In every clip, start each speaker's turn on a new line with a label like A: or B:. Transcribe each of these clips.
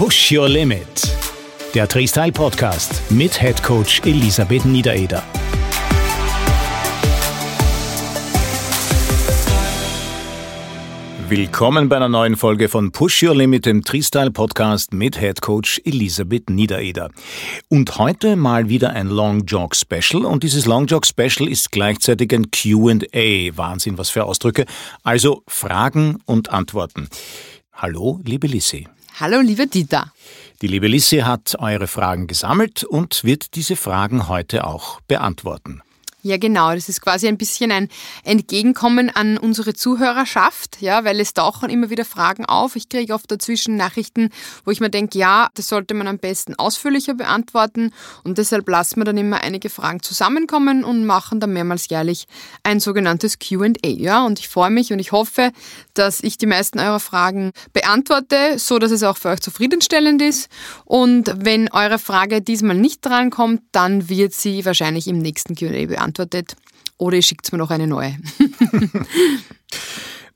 A: Push Your Limit. Der Freestyle Podcast mit Head Coach Elisabeth Niedereder. Willkommen bei einer neuen Folge von Push Your Limit, dem Freestyle Podcast mit Head Coach Elisabeth Niedereder. Und heute mal wieder ein Long Jog Special und dieses Long Jog Special ist gleichzeitig ein Q&A. Wahnsinn, was für Ausdrücke. Also Fragen und Antworten. Hallo, liebe Lissi.
B: Hallo, liebe Dieter.
A: Die liebe Lissi hat eure Fragen gesammelt und wird diese Fragen heute auch beantworten.
B: Ja, genau. Das ist quasi ein bisschen ein Entgegenkommen an unsere Zuhörerschaft, ja, weil es tauchen immer wieder Fragen auf. Ich kriege oft dazwischen Nachrichten, wo ich mir denke, ja, das sollte man am besten ausführlicher beantworten und deshalb lassen wir dann immer einige Fragen zusammenkommen und machen dann mehrmals jährlich ein sogenanntes Q&A, ja, und ich freue mich und ich hoffe, dass ich die meisten eurer Fragen beantworte, so dass es auch für euch zufriedenstellend ist und wenn eure Frage diesmal nicht drankommt, dann wird sie wahrscheinlich im nächsten Q&A beantwortet beantwortet. Oder ihr schickt mir noch eine neue.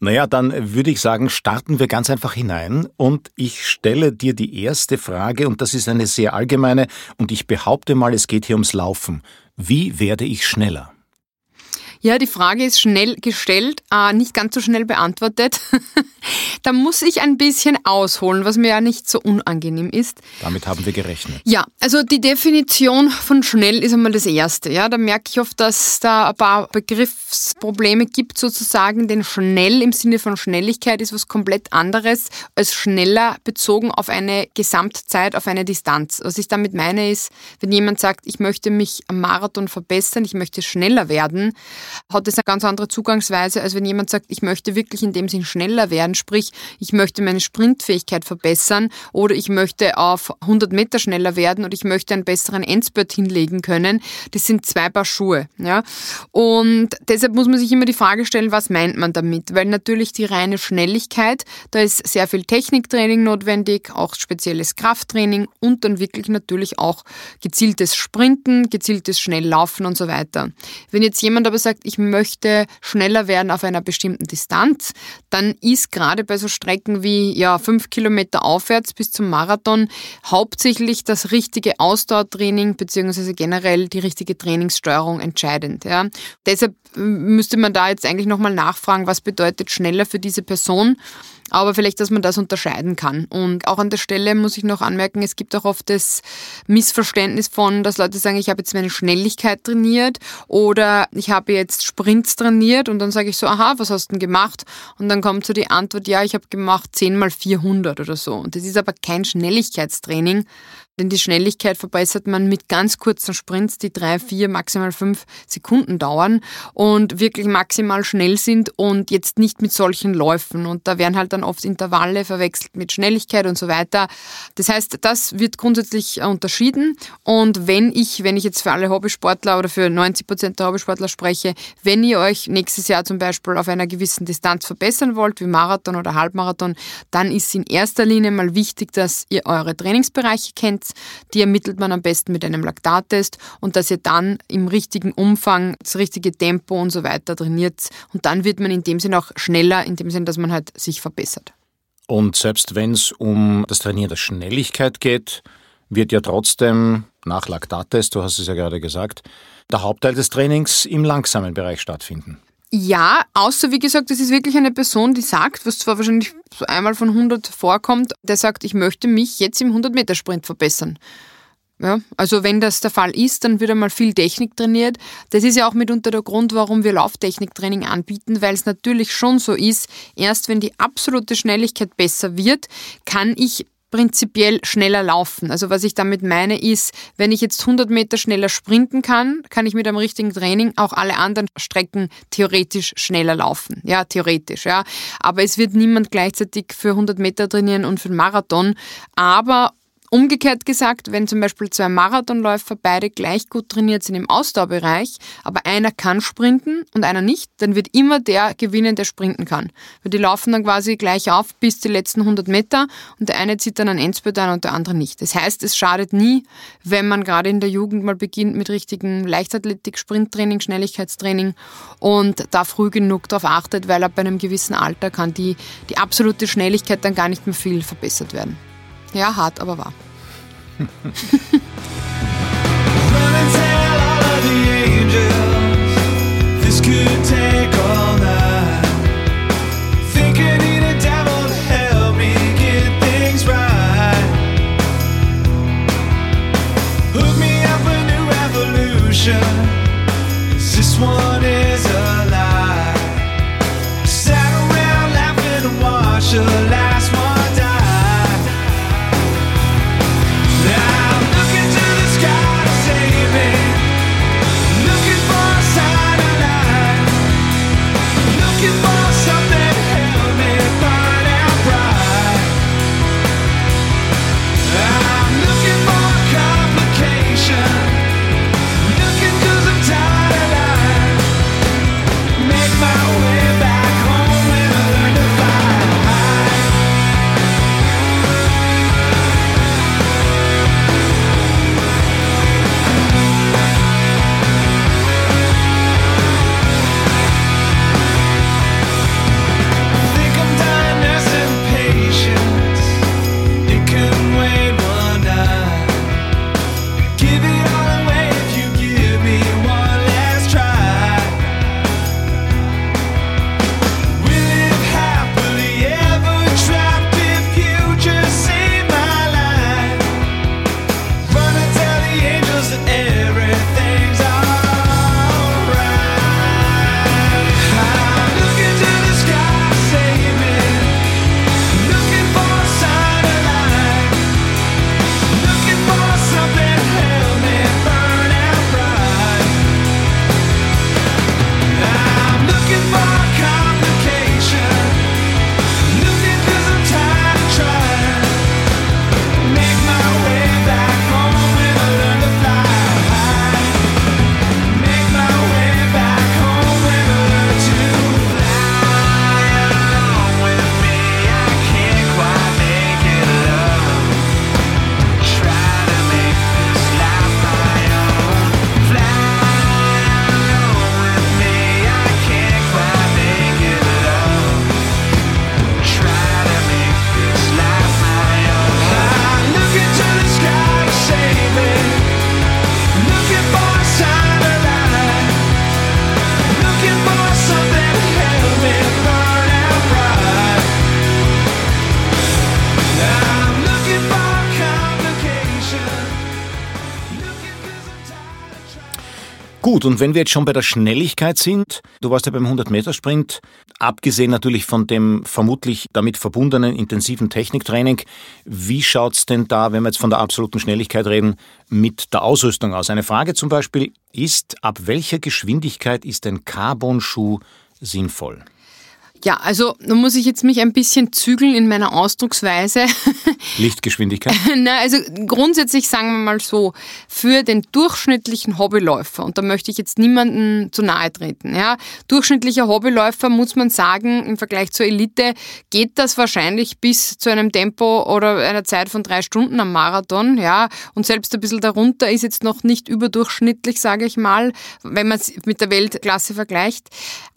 A: Naja, dann würde ich sagen, starten wir ganz einfach hinein und ich stelle dir die erste Frage und das ist eine sehr allgemeine und ich behaupte mal, es geht hier ums Laufen. Wie werde ich schneller?
B: Ja, die Frage ist schnell gestellt, äh, nicht ganz so schnell beantwortet. da muss ich ein bisschen ausholen, was mir ja nicht so unangenehm ist.
A: Damit haben wir gerechnet.
B: Ja, also die Definition von schnell ist einmal das Erste. Ja, da merke ich oft, dass da ein paar Begriffsprobleme gibt sozusagen, denn schnell im Sinne von Schnelligkeit ist was komplett anderes als schneller bezogen auf eine Gesamtzeit, auf eine Distanz. Was ich damit meine ist, wenn jemand sagt, ich möchte mich am Marathon verbessern, ich möchte schneller werden, hat es eine ganz andere Zugangsweise, als wenn jemand sagt, ich möchte wirklich in dem Sinn schneller werden, sprich, ich möchte meine Sprintfähigkeit verbessern oder ich möchte auf 100 Meter schneller werden und ich möchte einen besseren Endspurt hinlegen können. Das sind zwei Paar Schuhe. Ja? Und deshalb muss man sich immer die Frage stellen, was meint man damit? Weil natürlich die reine Schnelligkeit, da ist sehr viel Techniktraining notwendig, auch spezielles Krafttraining und dann wirklich natürlich auch gezieltes Sprinten, gezieltes Schnelllaufen und so weiter. Wenn jetzt jemand aber sagt, ich möchte schneller werden auf einer bestimmten Distanz, dann ist gerade bei so Strecken wie ja, fünf Kilometer aufwärts bis zum Marathon hauptsächlich das richtige Ausdauertraining bzw. generell die richtige Trainingssteuerung entscheidend. Ja. Deshalb müsste man da jetzt eigentlich nochmal nachfragen, was bedeutet schneller für diese Person aber vielleicht, dass man das unterscheiden kann. Und auch an der Stelle muss ich noch anmerken, es gibt auch oft das Missverständnis von, dass Leute sagen, ich habe jetzt meine Schnelligkeit trainiert oder ich habe jetzt Sprints trainiert und dann sage ich so, aha, was hast du denn gemacht? Und dann kommt so die Antwort, ja, ich habe gemacht 10 mal 400 oder so. Und das ist aber kein Schnelligkeitstraining, denn die Schnelligkeit verbessert man mit ganz kurzen Sprints, die drei, vier, maximal fünf Sekunden dauern und wirklich maximal schnell sind und jetzt nicht mit solchen Läufen. Und da werden halt dann oft Intervalle verwechselt mit Schnelligkeit und so weiter. Das heißt, das wird grundsätzlich unterschieden. Und wenn ich, wenn ich jetzt für alle Hobbysportler oder für 90 Prozent der Hobbysportler spreche, wenn ihr euch nächstes Jahr zum Beispiel auf einer gewissen Distanz verbessern wollt, wie Marathon oder Halbmarathon, dann ist in erster Linie mal wichtig, dass ihr eure Trainingsbereiche kennt die ermittelt man am besten mit einem Laktattest und dass ihr dann im richtigen Umfang das richtige Tempo und so weiter trainiert. Und dann wird man in dem Sinn auch schneller, in dem Sinn, dass man halt sich verbessert.
A: Und selbst wenn es um das Trainieren der Schnelligkeit geht, wird ja trotzdem nach Laktattest, du hast es ja gerade gesagt, der Hauptteil des Trainings im langsamen Bereich stattfinden.
B: Ja, außer wie gesagt, es ist wirklich eine Person, die sagt, was zwar wahrscheinlich so einmal von 100 vorkommt, der sagt, ich möchte mich jetzt im 100-Meter-Sprint verbessern. Ja, also wenn das der Fall ist, dann wird einmal viel Technik trainiert. Das ist ja auch mitunter der Grund, warum wir Lauftechniktraining anbieten, weil es natürlich schon so ist, erst wenn die absolute Schnelligkeit besser wird, kann ich prinzipiell schneller laufen. Also was ich damit meine ist, wenn ich jetzt 100 Meter schneller sprinten kann, kann ich mit einem richtigen Training auch alle anderen Strecken theoretisch schneller laufen. Ja, theoretisch, ja. Aber es wird niemand gleichzeitig für 100 Meter trainieren und für einen Marathon. Aber Umgekehrt gesagt, wenn zum Beispiel zwei Marathonläufer beide gleich gut trainiert sind im Ausdauerbereich, aber einer kann sprinten und einer nicht, dann wird immer der gewinnen, der sprinten kann. Weil die laufen dann quasi gleich auf bis die letzten 100 Meter und der eine zieht dann einen Endspurt an und der andere nicht. Das heißt, es schadet nie, wenn man gerade in der Jugend mal beginnt mit richtigen Leichtathletik, Sprinttraining, Schnelligkeitstraining und da früh genug darauf achtet, weil ab einem gewissen Alter kann die, die absolute Schnelligkeit dann gar nicht mehr viel verbessert werden. Ja, hart, aber wahr.
A: Gut, und wenn wir jetzt schon bei der Schnelligkeit sind, du warst ja beim 100-Meter-Sprint, abgesehen natürlich von dem vermutlich damit verbundenen intensiven Techniktraining, wie schaut's denn da, wenn wir jetzt von der absoluten Schnelligkeit reden, mit der Ausrüstung aus? Eine Frage zum Beispiel ist, ab welcher Geschwindigkeit ist ein Carbon-Schuh sinnvoll?
B: Ja, also da muss ich jetzt mich ein bisschen zügeln in meiner Ausdrucksweise.
A: Lichtgeschwindigkeit?
B: Na, also grundsätzlich sagen wir mal so, für den durchschnittlichen Hobbyläufer, und da möchte ich jetzt niemanden zu nahe treten, ja, durchschnittlicher Hobbyläufer muss man sagen, im Vergleich zur Elite geht das wahrscheinlich bis zu einem Tempo oder einer Zeit von drei Stunden am Marathon, ja, und selbst ein bisschen darunter ist jetzt noch nicht überdurchschnittlich, sage ich mal, wenn man es mit der Weltklasse vergleicht.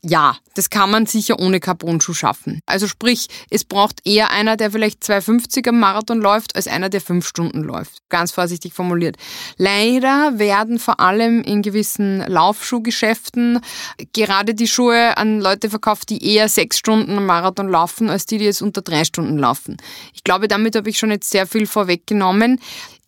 B: Ja, das kann man sicher ohne Carbon-Schuh schaffen. Also sprich, es braucht eher einer, der vielleicht 2,50 am Marathon läuft, als einer, der fünf Stunden läuft. Ganz vorsichtig formuliert. Leider werden vor allem in gewissen Laufschuhgeschäften gerade die Schuhe an Leute verkauft, die eher sechs Stunden am Marathon laufen, als die, die jetzt unter drei Stunden laufen. Ich glaube, damit habe ich schon jetzt sehr viel vorweggenommen.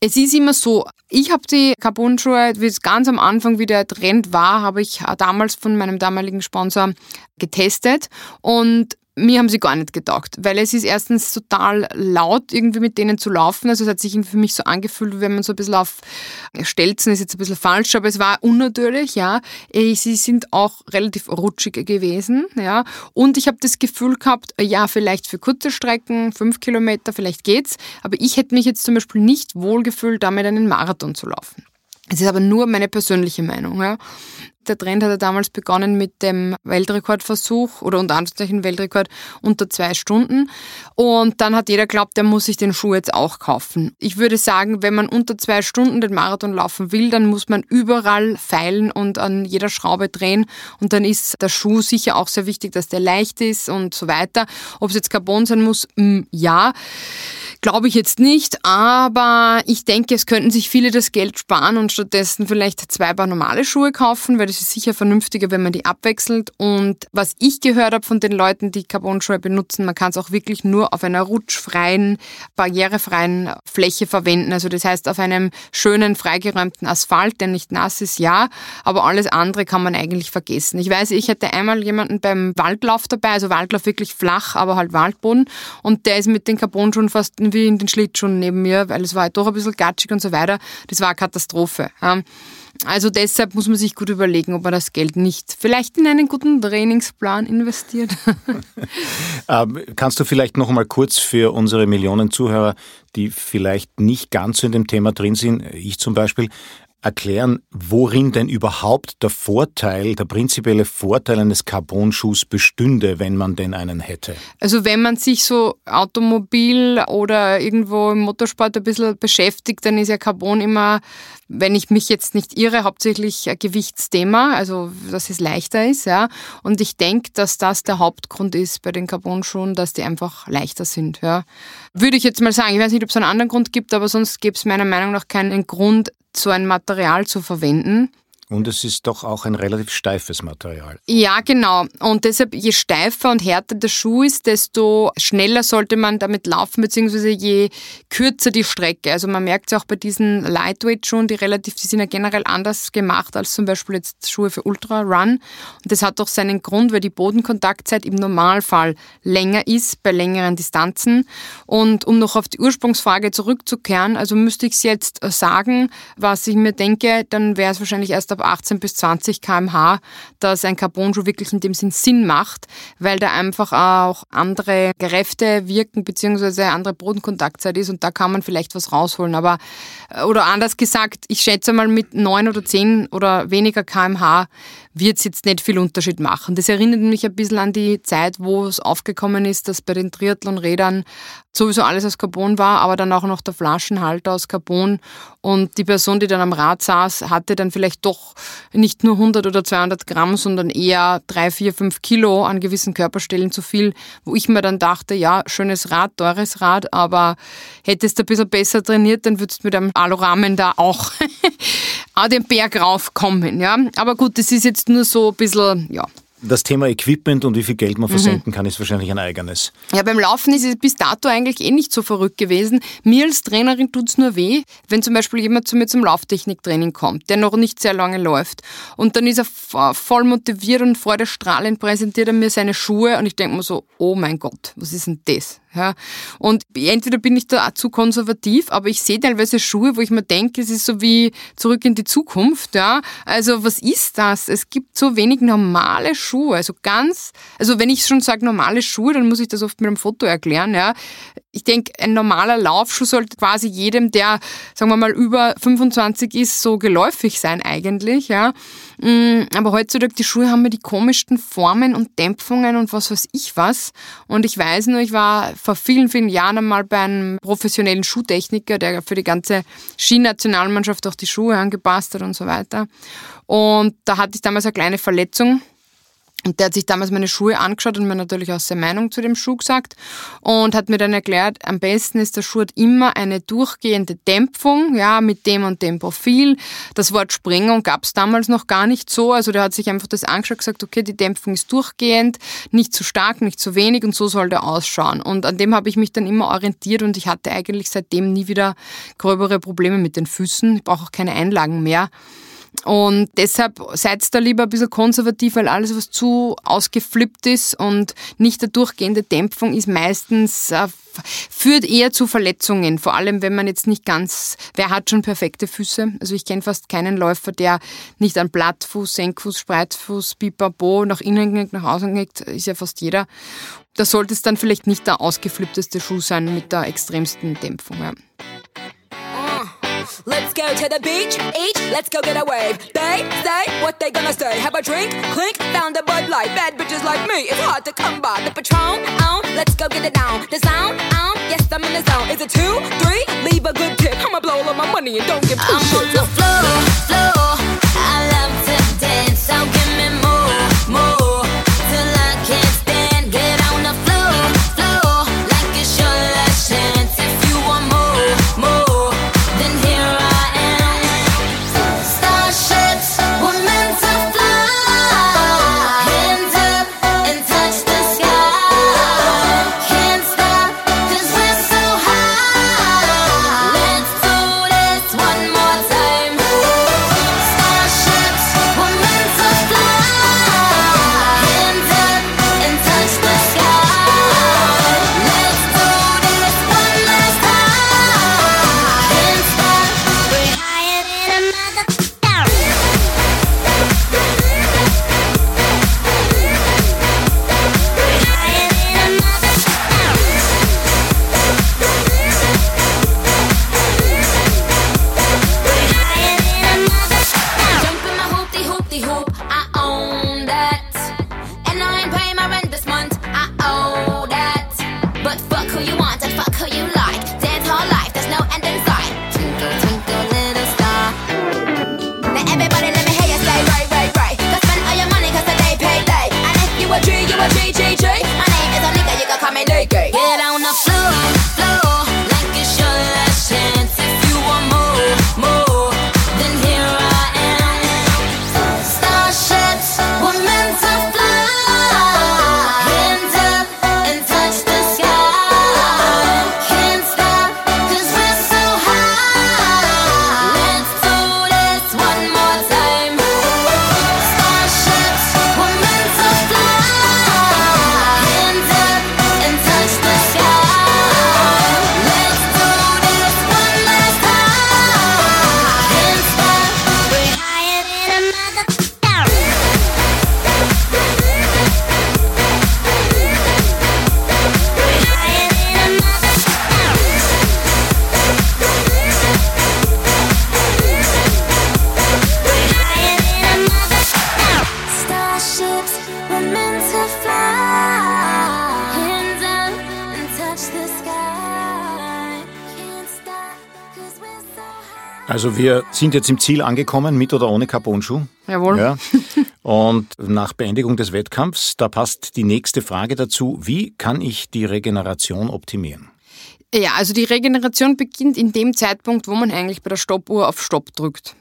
B: Es ist immer so, ich habe die Carbon-Schuhe, wie es ganz am Anfang, wie der Trend war, habe ich damals von meinem damaligen Sponsor getestet. Und mir haben sie gar nicht getaugt, weil es ist erstens total laut, irgendwie mit denen zu laufen. Also es hat sich für mich so angefühlt, wenn man so ein bisschen auf Stelzen ist jetzt ein bisschen falsch, aber es war unnatürlich, ja. Sie sind auch relativ rutschig gewesen, ja. Und ich habe das Gefühl gehabt, ja, vielleicht für kurze Strecken, fünf Kilometer, vielleicht geht's, aber ich hätte mich jetzt zum Beispiel nicht wohlgefühlt, damit einen Marathon zu laufen. Es ist aber nur meine persönliche Meinung. Ja. Der Trend hat ja damals begonnen mit dem Weltrekordversuch oder unter Anführungszeichen Weltrekord unter zwei Stunden. Und dann hat jeder glaubt, der muss sich den Schuh jetzt auch kaufen. Ich würde sagen, wenn man unter zwei Stunden den Marathon laufen will, dann muss man überall feilen und an jeder Schraube drehen. Und dann ist der Schuh sicher auch sehr wichtig, dass der leicht ist und so weiter. Ob es jetzt Carbon sein muss, ja. Glaube ich jetzt nicht, aber ich denke, es könnten sich viele das Geld sparen und stattdessen vielleicht zwei Paar normale Schuhe kaufen, weil das ist sicher vernünftiger, wenn man die abwechselt. Und was ich gehört habe von den Leuten, die Carbon-Schuhe benutzen, man kann es auch wirklich nur auf einer rutschfreien, barrierefreien Fläche verwenden. Also das heißt auf einem schönen, freigeräumten Asphalt, der nicht nass ist, ja, aber alles andere kann man eigentlich vergessen. Ich weiß, ich hatte einmal jemanden beim Waldlauf dabei, also Waldlauf wirklich flach, aber halt Waldboden und der ist mit den Carbon-Schuhen fast wie in den Schlittschuhen neben mir, weil es war halt doch ein bisschen gatschig und so weiter. Das war eine Katastrophe. Also deshalb muss man sich gut überlegen, ob man das Geld nicht vielleicht in einen guten Trainingsplan investiert.
A: Ähm, kannst du vielleicht noch einmal kurz für unsere Millionen Zuhörer, die vielleicht nicht ganz so in dem Thema drin sind, ich zum Beispiel, erklären, worin denn überhaupt der Vorteil, der prinzipielle Vorteil eines Carbon-Schuhs bestünde, wenn man denn einen hätte?
B: Also wenn man sich so Automobil oder irgendwo im Motorsport ein bisschen beschäftigt, dann ist ja Carbon immer, wenn ich mich jetzt nicht irre, hauptsächlich ein Gewichtsthema, also dass es leichter ist, ja. Und ich denke, dass das der Hauptgrund ist bei den Carbon-Schuhen, dass die einfach leichter sind, ja. Würde ich jetzt mal sagen. Ich weiß nicht, ob es einen anderen Grund gibt, aber sonst gibt es meiner Meinung nach keinen Grund, so ein Material zu verwenden.
A: Und es ist doch auch ein relativ steifes Material.
B: Ja, genau. Und deshalb, je steifer und härter der Schuh ist, desto schneller sollte man damit laufen, beziehungsweise je kürzer die Strecke. Also man merkt es auch bei diesen Lightweight-Schuhen, die relativ, die sind ja generell anders gemacht als zum Beispiel jetzt Schuhe für Ultra Run. Und das hat doch seinen Grund, weil die Bodenkontaktzeit im Normalfall länger ist bei längeren Distanzen. Und um noch auf die Ursprungsfrage zurückzukehren, also müsste ich es jetzt sagen, was ich mir denke, dann wäre es wahrscheinlich erst ab ab 18 bis 20 km/h, dass ein Carbon-Schuh wirklich in dem Sinn Sinn macht, weil da einfach auch andere Kräfte wirken beziehungsweise andere Bodenkontaktzeit ist und da kann man vielleicht was rausholen. Aber oder anders gesagt, ich schätze mal mit 9 oder 10 oder weniger km/h wird es jetzt nicht viel Unterschied machen. Das erinnert mich ein bisschen an die Zeit, wo es aufgekommen ist, dass bei den Triathlon-Rädern sowieso alles aus Carbon war, aber dann auch noch der Flaschenhalter aus Carbon. Und die Person, die dann am Rad saß, hatte dann vielleicht doch nicht nur 100 oder 200 Gramm, sondern eher 3, 4, 5 Kilo an gewissen Körperstellen zu viel, wo ich mir dann dachte, ja, schönes Rad, teures Rad, aber hättest du ein bisschen besser trainiert, dann würdest du mit einem Alurahmen da auch den Berg raufkommen. Ja? Aber gut, das ist jetzt nur so ein bisschen, ja,
A: das Thema Equipment und wie viel Geld man versenden mhm. kann, ist wahrscheinlich ein eigenes.
B: Ja, beim Laufen ist es bis dato eigentlich eh nicht so verrückt gewesen. Mir als Trainerin tut es nur weh, wenn zum Beispiel jemand zu mir zum Lauftechniktraining kommt, der noch nicht sehr lange läuft. Und dann ist er voll motiviert und vor der strahlend präsentiert er mir seine Schuhe und ich denke mir so, oh mein Gott, was ist denn das? Ja, und entweder bin ich da zu konservativ, aber ich sehe teilweise Schuhe, wo ich mir denke, es ist so wie zurück in die Zukunft. Ja, also was ist das? Es gibt so wenig normale Schuhe, also ganz, also wenn ich schon sage normale Schuhe, dann muss ich das oft mit einem Foto erklären. Ja, ich denke, ein normaler Laufschuh sollte quasi jedem, der, sagen wir mal, über 25 ist, so geläufig sein eigentlich. Ja, mm, aber heutzutage die Schuhe haben mir die komischsten Formen und Dämpfungen und was weiß ich was. Und ich weiß nur, ich war vor vielen, vielen Jahren einmal bei einem professionellen Schuhtechniker, der für die ganze Skinationalmannschaft auch die Schuhe angepasst hat und so weiter. Und da hatte ich damals eine kleine Verletzung und der hat sich damals meine Schuhe angeschaut und mir natürlich auch seine Meinung zu dem Schuh gesagt und hat mir dann erklärt, am besten ist der Schuh hat immer eine durchgehende Dämpfung, ja, mit dem und dem Profil. Das Wort Sprengung gab es damals noch gar nicht so. Also der hat sich einfach das angeschaut gesagt, okay, die Dämpfung ist durchgehend, nicht zu stark, nicht zu wenig und so soll der ausschauen. Und an dem habe ich mich dann immer orientiert und ich hatte eigentlich seitdem nie wieder gröbere Probleme mit den Füßen. Ich brauche auch keine Einlagen mehr. Und deshalb seid da lieber ein bisschen konservativ, weil alles, was zu ausgeflippt ist und nicht der durchgehende Dämpfung ist, meistens äh, führt eher zu Verletzungen. Vor allem, wenn man jetzt nicht ganz, wer hat schon perfekte Füße? Also ich kenne fast keinen Läufer, der nicht an Plattfuß, Senkfuß, Spreizfuß, Pipapo nach innen geht, nach außen geht, ist ja fast jeder. Da sollte es dann vielleicht nicht der ausgeflippteste Schuh sein mit der extremsten Dämpfung. Ja. Let's go to the beach, each, let's go get a wave. They say what they gonna say. Have a drink, clink, found a Bud Light. Bad bitches like me, it's hard to come by. The Patron, on, let's go get it down. The sound, on, yes, I'm in the zone. Is it two, three? Leave a good tip. I'ma blow all of my money and don't give two I'm shit. on the floor, floor. I love to dance, so give me more, more. Till I can't
A: Also wir sind jetzt im Ziel angekommen, mit oder ohne Carbonschuh.
B: Jawohl.
A: Ja. Und nach Beendigung des Wettkampfs, da passt die nächste Frage dazu. Wie kann ich die Regeneration optimieren?
B: Ja, also die Regeneration beginnt in dem Zeitpunkt, wo man eigentlich bei der Stoppuhr auf Stopp drückt.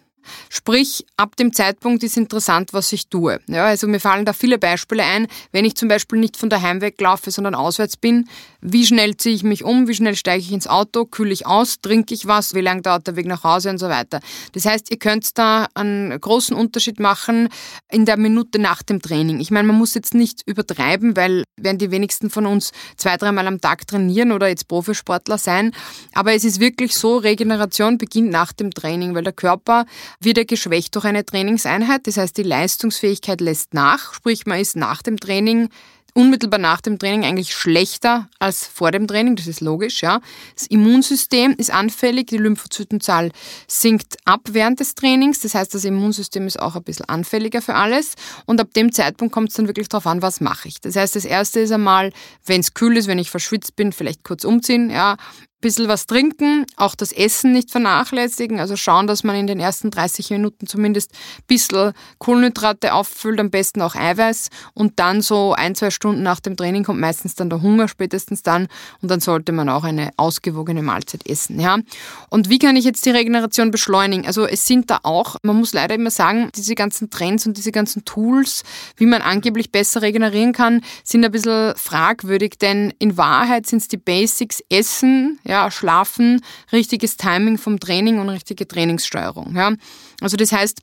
B: Sprich, ab dem Zeitpunkt ist interessant, was ich tue. Ja, also mir fallen da viele Beispiele ein, wenn ich zum Beispiel nicht von daheim weglaufe, sondern auswärts bin. Wie schnell ziehe ich mich um? Wie schnell steige ich ins Auto? Kühle ich aus? Trinke ich was? Wie lange dauert der Weg nach Hause und so weiter? Das heißt, ihr könnt da einen großen Unterschied machen in der Minute nach dem Training. Ich meine, man muss jetzt nicht übertreiben, weil werden die wenigsten von uns zwei, dreimal am Tag trainieren oder jetzt Profisportler sein. Aber es ist wirklich so, Regeneration beginnt nach dem Training, weil der Körper wird ja geschwächt durch eine Trainingseinheit. Das heißt, die Leistungsfähigkeit lässt nach, sprich man ist nach dem Training unmittelbar nach dem Training eigentlich schlechter als vor dem Training, das ist logisch, ja. Das Immunsystem ist anfällig, die Lymphozytenzahl sinkt ab während des Trainings, das heißt, das Immunsystem ist auch ein bisschen anfälliger für alles und ab dem Zeitpunkt kommt es dann wirklich darauf an, was mache ich. Das heißt, das erste ist einmal, wenn es kühl ist, wenn ich verschwitzt bin, vielleicht kurz umziehen, ja, bisschen was trinken, auch das Essen nicht vernachlässigen, also schauen, dass man in den ersten 30 Minuten zumindest ein bisschen Kohlenhydrate auffüllt, am besten auch Eiweiß und dann so ein, zwei Stunden nach dem Training kommt meistens dann der Hunger, spätestens dann und dann sollte man auch eine ausgewogene Mahlzeit essen, ja. Und wie kann ich jetzt die Regeneration beschleunigen? Also es sind da auch, man muss leider immer sagen, diese ganzen Trends und diese ganzen Tools, wie man angeblich besser regenerieren kann, sind ein bisschen fragwürdig, denn in Wahrheit sind es die Basics Essen, ja, Schlafen, richtiges Timing vom Training und richtige Trainingssteuerung. Ja. Also das heißt,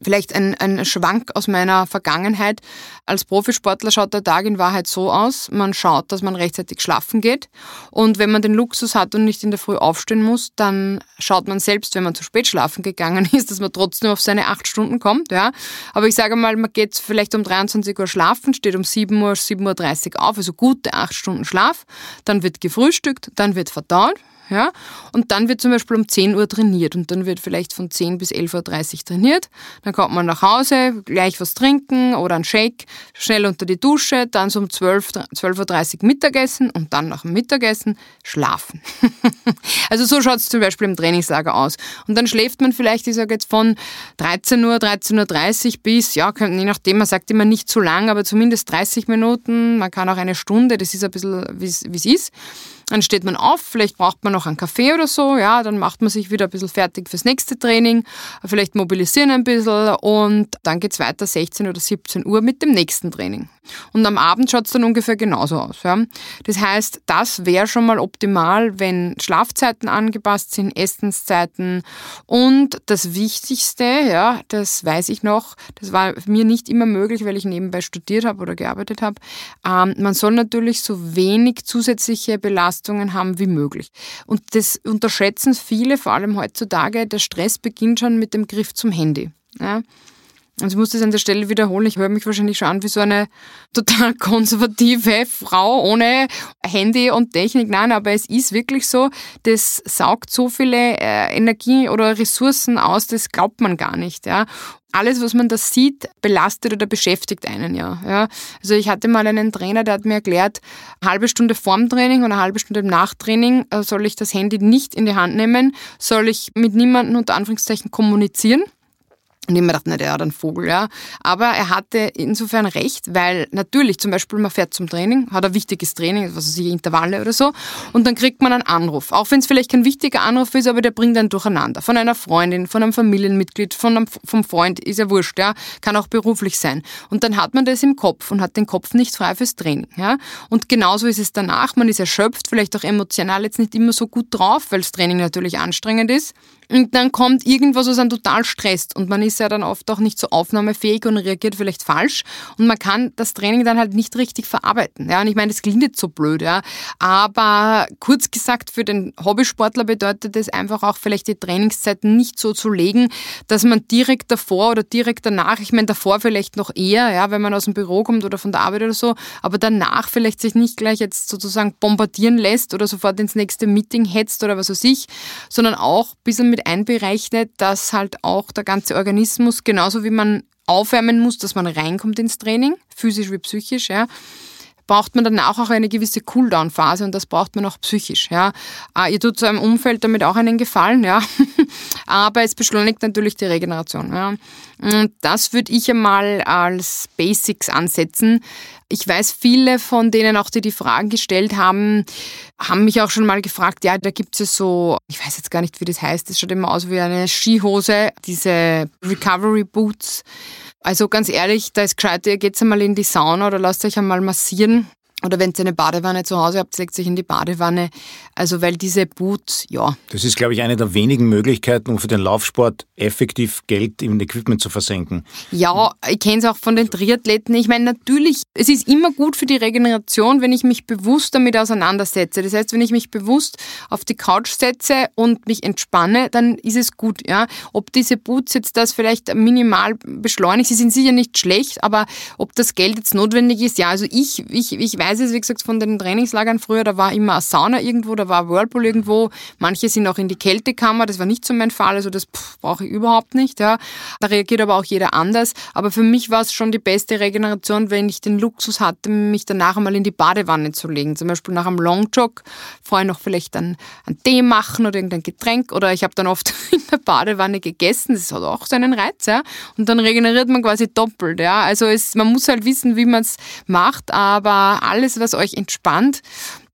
B: Vielleicht ein, ein Schwank aus meiner Vergangenheit. Als Profisportler schaut der Tag in Wahrheit so aus. Man schaut, dass man rechtzeitig schlafen geht. Und wenn man den Luxus hat und nicht in der Früh aufstehen muss, dann schaut man selbst, wenn man zu spät schlafen gegangen ist, dass man trotzdem auf seine acht Stunden kommt. Ja. Aber ich sage mal, man geht vielleicht um 23 Uhr schlafen, steht um 7 Uhr, 7.30 Uhr auf, also gute acht Stunden Schlaf. Dann wird gefrühstückt, dann wird verdaut. Ja? Und dann wird zum Beispiel um 10 Uhr trainiert und dann wird vielleicht von 10 bis 11.30 Uhr trainiert. Dann kommt man nach Hause, gleich was trinken oder ein Shake, schnell unter die Dusche, dann so um 12, 12.30 Uhr Mittagessen und dann nach dem Mittagessen schlafen. also so schaut es zum Beispiel im Trainingslager aus. Und dann schläft man vielleicht, ich sage jetzt von 13 Uhr, 13.30 Uhr bis, ja, je nachdem, man sagt immer nicht zu lang, aber zumindest 30 Minuten, man kann auch eine Stunde, das ist ein bisschen, wie es ist. Dann steht man auf, vielleicht braucht man noch einen Kaffee oder so, ja, dann macht man sich wieder ein bisschen fertig fürs nächste Training, vielleicht mobilisieren ein bisschen und dann geht's weiter 16 oder 17 Uhr mit dem nächsten Training. Und am Abend schaut's dann ungefähr genauso aus. Ja. Das heißt, das wäre schon mal optimal, wenn Schlafzeiten angepasst sind, Essenszeiten und das Wichtigste, ja, das weiß ich noch, das war mir nicht immer möglich, weil ich nebenbei studiert habe oder gearbeitet habe. Ähm, man soll natürlich so wenig zusätzliche Belastungen haben wie möglich. Und das unterschätzen viele, vor allem heutzutage. Der Stress beginnt schon mit dem Griff zum Handy. Ja. Also ich muss das an der Stelle wiederholen. Ich höre mich wahrscheinlich schon an wie so eine total konservative Frau ohne Handy und Technik. Nein, aber es ist wirklich so, das saugt so viele äh, Energie oder Ressourcen aus, das glaubt man gar nicht. Ja alles, was man da sieht, belastet oder beschäftigt einen ja. ja. Also ich hatte mal einen Trainer, der hat mir erklärt, eine halbe Stunde vorm Training und eine halbe Stunde im Nachtraining äh, soll ich das Handy nicht in die Hand nehmen, soll ich mit niemandem unter Anführungszeichen kommunizieren. Und ich mir gedacht, na, der hat einen Vogel, ja. Aber er hatte insofern recht, weil natürlich zum Beispiel man fährt zum Training, hat ein wichtiges Training, was weiß ich, Intervalle oder so, und dann kriegt man einen Anruf. Auch wenn es vielleicht kein wichtiger Anruf ist, aber der bringt einen durcheinander. Von einer Freundin, von einem Familienmitglied, von einem, vom Freund, ist ja wurscht, ja. Kann auch beruflich sein. Und dann hat man das im Kopf und hat den Kopf nicht frei fürs Training, ja. Und genauso ist es danach. Man ist erschöpft, vielleicht auch emotional jetzt nicht immer so gut drauf, weil das Training natürlich anstrengend ist. Und dann kommt irgendwas, was einen total stresst. Und man ist ja dann oft auch nicht so aufnahmefähig und reagiert vielleicht falsch. Und man kann das Training dann halt nicht richtig verarbeiten. Ja, und ich meine, das klingt jetzt so blöd, ja. Aber kurz gesagt, für den Hobbysportler bedeutet es einfach auch vielleicht die Trainingszeiten nicht so zu legen, dass man direkt davor oder direkt danach, ich meine, davor vielleicht noch eher, ja, wenn man aus dem Büro kommt oder von der Arbeit oder so, aber danach vielleicht sich nicht gleich jetzt sozusagen bombardieren lässt oder sofort ins nächste Meeting hetzt oder was weiß ich, sondern auch ein bisschen mit mit einberechnet, dass halt auch der ganze Organismus, genauso wie man aufwärmen muss, dass man reinkommt ins Training, physisch wie psychisch, ja, braucht man danach auch eine gewisse Cooldown-Phase und das braucht man auch psychisch. Ja. Ah, ihr tut seinem Umfeld damit auch einen Gefallen, ja. aber es beschleunigt natürlich die Regeneration. Ja. Und das würde ich einmal als Basics ansetzen. Ich weiß, viele von denen auch, die die Fragen gestellt haben, haben mich auch schon mal gefragt, ja, da gibt es so, ich weiß jetzt gar nicht, wie das heißt, das schaut immer aus wie eine Skihose, diese Recovery Boots. Also ganz ehrlich, da ist gescheiter, ihr geht einmal in die Sauna oder lasst euch einmal massieren. Oder wenn ihr eine Badewanne zu Hause habt, legt euch in die Badewanne. Also weil diese Boots, ja.
A: Das ist, glaube ich, eine der wenigen Möglichkeiten, um für den Laufsport effektiv Geld im Equipment zu versenken.
B: Ja, ich kenne es auch von den Triathleten. Ich meine, natürlich, es ist immer gut für die Regeneration, wenn ich mich bewusst damit auseinandersetze. Das heißt, wenn ich mich bewusst auf die Couch setze und mich entspanne, dann ist es gut. Ja? Ob diese Boots jetzt das vielleicht minimal beschleunigt, sie sind sicher nicht schlecht, aber ob das Geld jetzt notwendig ist, ja, also ich, ich, ich weiß es, wie gesagt, von den Trainingslagern früher, da war immer eine Sauna irgendwo, da war ein Whirlpool irgendwo. Manche sind auch in die Kältekammer, das war nicht so mein Fall, also das brauche ich überhaupt nicht. Ja. Da reagiert aber auch jeder anders. Aber für mich war es schon die beste Regeneration, wenn ich den Luxus hatte, mich danach einmal in die Badewanne zu legen. Zum Beispiel nach einem Longjog, vorher noch vielleicht einen, einen Tee machen oder irgendein Getränk. Oder ich habe dann oft in der Badewanne gegessen. Das hat auch seinen Reiz. Ja. Und dann regeneriert man quasi doppelt. Ja. Also es, man muss halt wissen, wie man es macht, aber alles, was euch entspannt,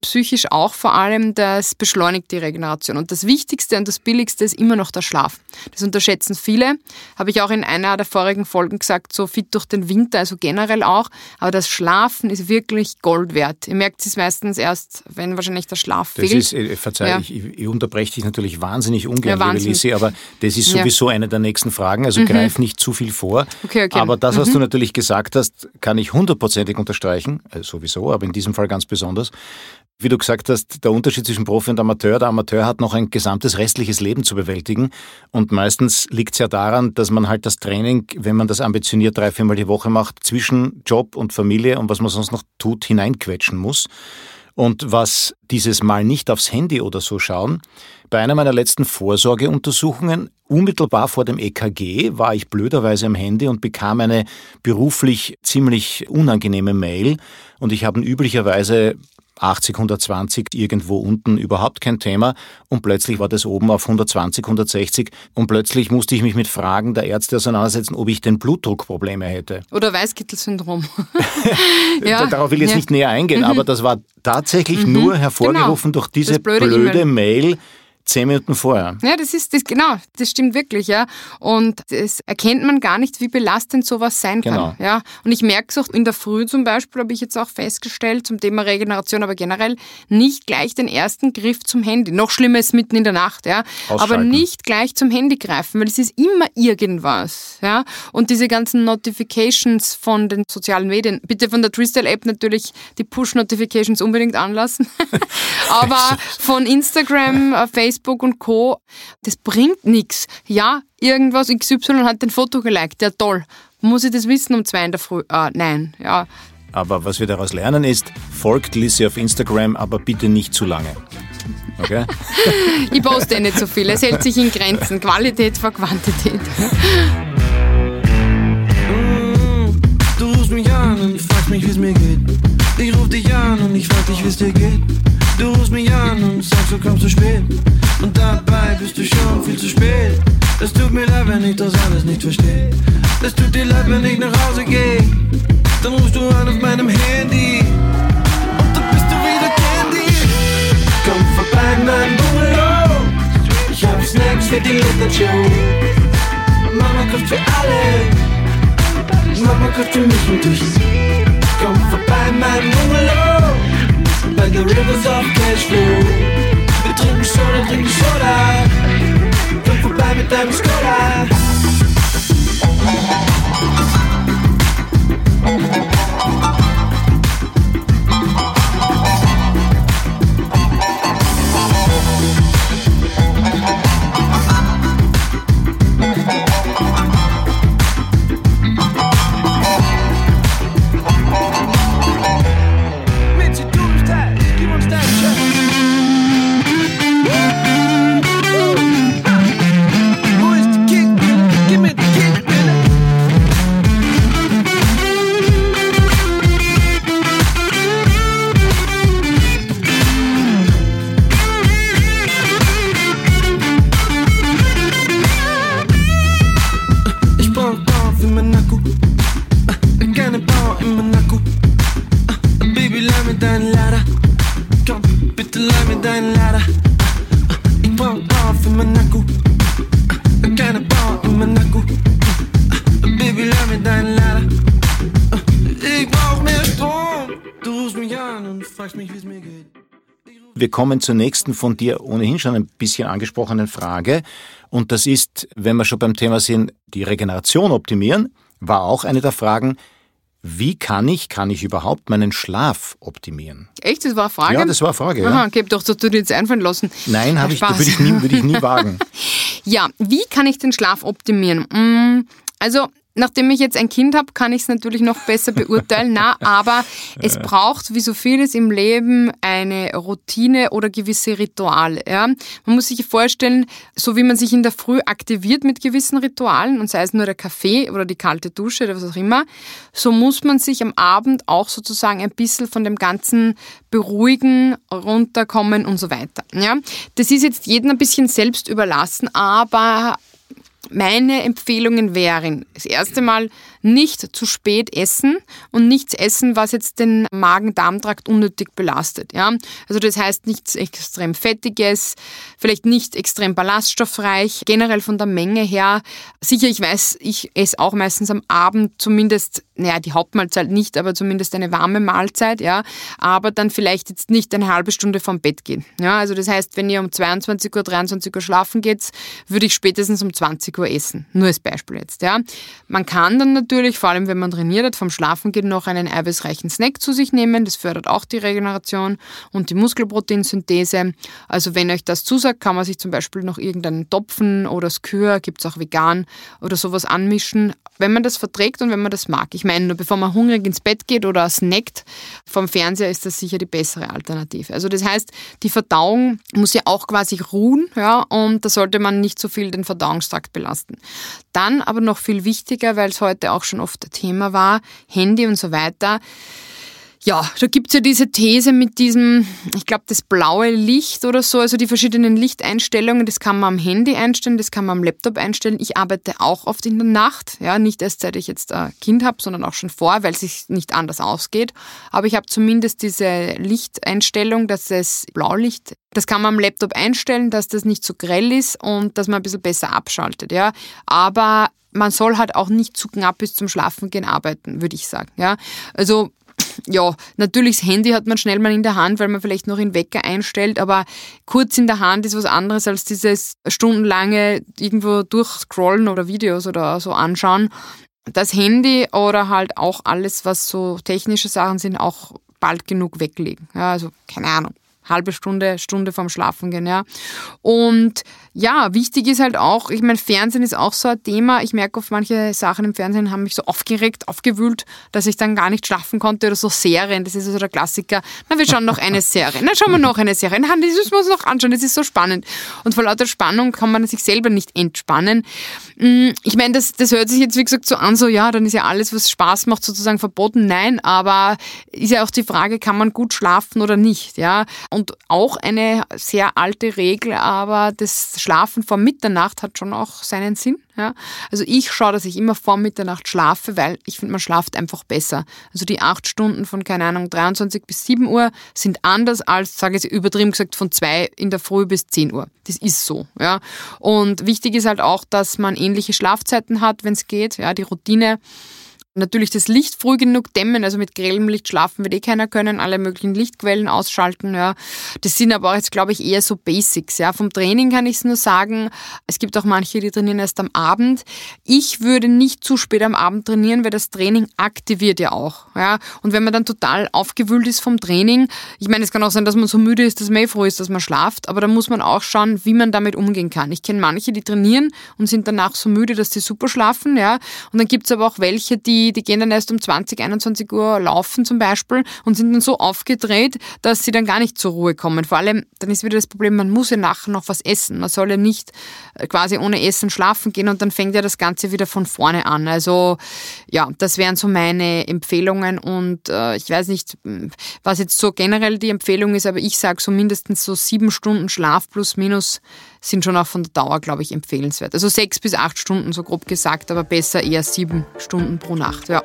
B: psychisch auch vor allem, das beschleunigt die Regeneration. Und das Wichtigste und das Billigste ist immer noch der Schlaf. Das unterschätzen viele. Habe ich auch in einer der vorigen Folgen gesagt, so fit durch den Winter, also generell auch. Aber das Schlafen ist wirklich Gold wert. Ihr merkt es meistens erst, wenn wahrscheinlich der Schlaf
A: das
B: fehlt.
A: Ist, äh, verzeih, ja. ich, ich, unterbreche dich natürlich wahnsinnig ungern, ja, liebe Lisi, aber das ist sowieso ja. eine der nächsten Fragen. Also mhm. greif nicht zu viel vor. Okay, okay. Aber das, was mhm. du natürlich gesagt hast, kann ich hundertprozentig unterstreichen. Also sowieso, aber in diesem Fall ganz besonders. Wie du gesagt hast, der Unterschied zwischen Profi und Amateur, der Amateur hat noch ein gesamtes restliches Leben zu bewältigen. Und meistens liegt es ja daran, dass man halt das Training, wenn man das ambitioniert drei, viermal die Woche macht, zwischen Job und Familie und was man sonst noch tut, hineinquetschen muss. Und was dieses Mal nicht aufs Handy oder so schauen, bei einer meiner letzten Vorsorgeuntersuchungen, unmittelbar vor dem EKG, war ich blöderweise am Handy und bekam eine beruflich ziemlich unangenehme Mail. Und ich habe üblicherweise 80, 120 irgendwo unten überhaupt kein Thema und plötzlich war das oben auf 120, 160 und plötzlich musste ich mich mit Fragen der Ärzte auseinandersetzen, ob ich denn Blutdruckprobleme hätte.
B: Oder Weißkittelsyndrom.
A: ja. Darauf will ich jetzt ja. nicht näher eingehen, mhm. aber das war tatsächlich mhm. nur hervorgerufen genau. durch diese blöde, blöde Mail zehn Minuten vorher.
B: Ja, das ist das genau, das stimmt wirklich, ja. Und das erkennt man gar nicht, wie belastend sowas sein genau. kann. Ja. Und ich merke es auch in der Früh zum Beispiel, habe ich jetzt auch festgestellt, zum Thema Regeneration, aber generell nicht gleich den ersten Griff zum Handy. Noch schlimmer ist mitten in der Nacht, ja. Aber nicht gleich zum Handy greifen, weil es ist immer irgendwas. Ja. Und diese ganzen Notifications von den sozialen Medien, bitte von der Freestyle-App natürlich die Push-Notifications unbedingt anlassen. aber von Instagram, äh, Facebook, Facebook und Co. Das bringt nichts. Ja, irgendwas XY hat den Foto geliked, ja toll. Muss ich das wissen um zwei in der Früh? Ah, nein, ja.
A: Aber was wir daraus lernen ist, folgt Lissy auf Instagram, aber bitte nicht zu lange. Okay?
B: Ich poste eh nicht so viel. Es hält sich in Grenzen. Qualität vor Quantität.
C: Du rufst mich an und fragst mich, wie's mir geht. Ich ruf dich an und ich frag dich, wie's dir geht. Du rufst mich an und sagst, du kommst zu spät. Und dabei bist du schon viel zu spät. Es tut mir leid, wenn ich das alles nicht verstehe. Es tut dir leid, wenn ich nach Hause gehe. Dann rufst du an auf meinem Handy. Und dann bist du wieder Candy. Komm vorbei, mein Bungalow. Ich hab Snacks für die Show. Mama kocht für alle. Mama kocht für mich und dich. Komm vorbei, mein Bungalow. By the rivers of Cashflow. Wir trinken Soda, trinken Soda. Komm vorbei mit deinem Skoda. Mitzi,
A: Wir kommen zur nächsten von dir ohnehin schon ein bisschen angesprochenen Frage. Und das ist, wenn wir schon beim Thema sind, die Regeneration optimieren, war auch eine der Fragen, wie kann ich, kann ich überhaupt meinen Schlaf optimieren?
B: Echt, das war eine Frage?
A: Ja, das war eine Frage. Ja.
B: Aha, okay, hab doch, das du dir jetzt einfallen lassen.
A: Nein, habe ich, würde ich, nie, würde ich nie wagen.
B: Ja, wie kann ich den Schlaf optimieren? Mm, Also, nachdem ich jetzt ein Kind habe, kann ich es natürlich noch besser beurteilen. Na, aber es braucht, wie so vieles im Leben, eine Routine oder gewisse Rituale. Ja? Man muss sich vorstellen, so wie man sich in der Früh aktiviert mit gewissen Ritualen, und sei es nur der Kaffee oder die kalte Dusche oder was auch immer, so muss man sich am Abend auch sozusagen ein bisschen von dem Ganzen beruhigen, runterkommen und so weiter. Ja? Das ist jetzt jedem ein bisschen selbst überlassen, aber meine Empfehlungen wären, das erste Mal nicht zu spät essen und nichts essen, was jetzt den Magen-Darm-Trakt unnötig belastet. Ja? Also das heißt nichts extrem Fettiges, vielleicht nicht extrem ballaststoffreich, generell von der Menge her. Sicher, ich weiß, ich esse auch meistens am Abend zumindest, naja, die Hauptmahlzeit nicht, aber zumindest eine warme Mahlzeit, ja. Aber dann vielleicht jetzt nicht eine halbe Stunde vom Bett gehen. Ja, also das heißt, wenn ihr um 22 Uhr, 23 Uhr schlafen geht, würde ich spätestens um 20 Uhr essen. Nur als Beispiel jetzt, ja. Man kann dann natürlich, vor allem wenn man trainiert hat, vom Schlafengehen noch einen eiweißreichen Snack zu sich nehmen. Das fördert auch die Regeneration und die Muskelproteinsynthese. Also wenn euch das zusagt, kann man sich zum Beispiel noch irgendeinen Topfen oder Skür, gibt's auch vegan oder sowas anmischen, wenn man das verträgt und wenn man das mag. Ich meine, nur bevor man hungrig ins Bett geht oder snackt vom Fernseher, ist das sicher die bessere Alternative. Also das heißt, die Verdauung muss ja auch quasi ruhen, ja, und da sollte man nicht so viel den Verdauungstrakt belasten. Dann aber noch viel wichtiger, weil es heute auch schon oft Thema war, Handy und so weiter. Ja, da gibt's ja diese These mit diesem, ich glaube, das blaue Licht oder so, also die verschiedenen Lichteinstellungen, das kann man am Handy einstellen, das kann man am Laptop einstellen. Ich arbeite auch oft in der Nacht, ja, nicht erst seit ich jetzt ein Kind habe, sondern auch schon vor, weil es sich nicht anders ausgeht. Aber ich habe zumindest diese Lichteinstellung, dass es Blaulicht, das kann man am Laptop einstellen, dass das nicht so grell ist und dass man ein bisschen besser abschaltet, ja. Aber man soll halt auch nicht zu knapp bis zum Schlafengehen arbeiten, würde ich sagen, ja. Also ja, natürlich das Handy hat man schnell mal in der Hand, weil man vielleicht noch den Wecker einstellt, aber kurz in der Hand ist was anderes als dieses stundenlange irgendwo durchscrollen oder Videos oder so anschauen. Das Handy oder halt auch alles, was so technische Sachen sind, auch bald genug weglegen. Ja, also keine Ahnung. halbe Stunde, Stunde vorm Schlafen gehen, ja. Und ja, wichtig ist halt auch, ich meine, Fernsehen ist auch so ein Thema. Ich merke oft, manche Sachen im Fernsehen haben mich so aufgeregt, aufgewühlt, dass ich dann gar nicht schlafen konnte oder so Serien. Das ist so der Klassiker. Na, wir schauen noch eine Serie. Na, schauen wir noch eine Serie. Na, das müssen wir uns noch anschauen. Das ist so spannend. Und vor lauter Spannung kann man sich selber nicht entspannen. Mm, ich meine, das, das hört sich jetzt, wie gesagt, so an, so, ja, dann ist ja alles, was Spaß macht, sozusagen verboten. Nein, aber ist ja auch die Frage, kann man gut schlafen oder nicht, ja? Und auch eine sehr alte Regel, aber das Schlafen vor Mitternacht hat schon auch seinen Sinn. Ja? Also ich schaue, dass ich immer vor Mitternacht schlafe, weil ich finde, man schlaft einfach besser. Also die acht Stunden von, keine Ahnung, 23 bis 7 Uhr sind anders als, sage ich übertrieben gesagt, von 2 in der Früh bis 10 Uhr. Das ist so. Ja? Und wichtig ist halt auch, dass man ähnliche Schlafzeiten hat, wenn es geht. Ja? Die Routine Natürlich das Licht früh genug dämmen, also mit grellem Licht schlafen wird eh keiner können, alle möglichen Lichtquellen ausschalten, ja. Das sind aber auch jetzt, glaube ich, eher so Basics, ja. Vom Training kann ich es nur sagen, es gibt auch manche, die trainieren erst am Abend. Ich würde nicht zu spät am Abend trainieren, weil das Training aktiviert ja auch, ja. Und wenn man dann total aufgewühlt ist vom Training, ich meine, es kann auch sein, dass man so müde ist, dass man eh froh ist, dass man schlaft, aber da muss man auch schauen, wie man damit umgehen kann. Ich kenne manche, die trainieren und sind danach so müde, dass sie super schlafen, ja. Und dann gibt es aber auch welche, die die, gehen dann erst um 20, 21 Uhr laufen zum Beispiel und sind dann so aufgedreht, dass sie dann gar nicht zur Ruhe kommen. Vor allem, dann ist wieder das Problem, man muss ja nachher noch was essen. Man soll ja nicht äh, quasi ohne Essen schlafen gehen und dann fängt ja das Ganze wieder von vorne an. Also ja, das wären so meine Empfehlungen und äh, ich weiß nicht, was jetzt so generell die Empfehlung ist, aber ich sage so mindestens so sieben Stunden Schlaf plus minus sind schon auch von der Dauer, glaube ich, empfehlenswert. Also sechs bis acht Stunden, so grob gesagt, aber besser eher sieben Stunden pro Nacht, ja.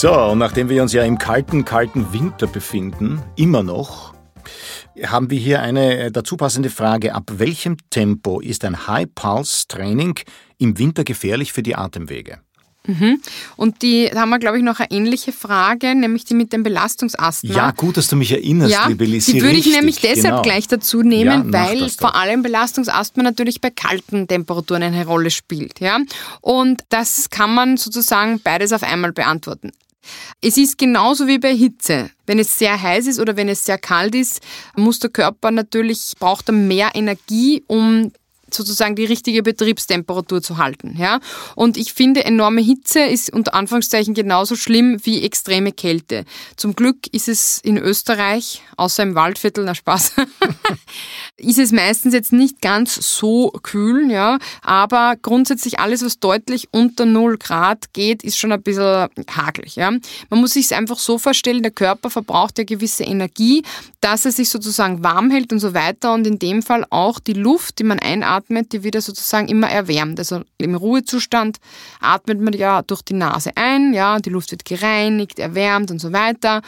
A: So, und nachdem wir uns ja im kalten, kalten Winter befinden, immer noch, haben wir hier eine äh, dazu passende Frage. Ab welchem Tempo ist ein High-Pulse-Training im Winter gefährlich für die Atemwege?
B: Mhm. Und die da haben wir, glaube ich, noch eine ähnliche Frage, nämlich die mit dem Belastungsasthma.
A: Ja, gut, dass du mich erinnerst,
B: ja,
A: liebe Lissi.
B: Die würde ich
A: Richtig,
B: nämlich deshalb
A: genau.
B: gleich dazu nehmen,
A: Ja,
B: weil vor allem Belastungsasthma natürlich bei kalten Temperaturen eine Rolle spielt. Ja? Und das kann man sozusagen beides auf einmal beantworten. Es ist genauso wie bei Hitze. Wenn es sehr heiß ist oder wenn es sehr kalt ist, muss der Körper natürlich, braucht er mehr Energie, um sozusagen die richtige Betriebstemperatur zu halten. Ja? Und ich finde, enorme Hitze ist unter Anführungszeichen genauso schlimm wie extreme Kälte. Zum Glück ist es in Österreich, außer im Waldviertel, na Spaß, ist es meistens jetzt nicht ganz so kühl, ja, aber grundsätzlich alles, was deutlich unter 0 Grad geht, ist schon ein bisschen hagelig, ja. Man muss sich es einfach so vorstellen, der Körper verbraucht ja gewisse Energie, dass er sich sozusagen warm hält und so weiter und in dem Fall auch die Luft, die man einatmet, atmet, die wieder sozusagen immer erwärmt. Also im Ruhezustand atmet man ja durch die Nase ein, ja, die Luft wird gereinigt, erwärmt und so weiter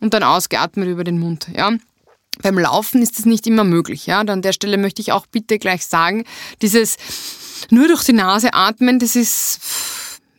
B: und dann ausgeatmet über den Mund, ja. Beim Laufen ist das nicht immer möglich, ja. An der Stelle möchte ich auch bitte gleich sagen, dieses nur durch die Nase atmen, das ist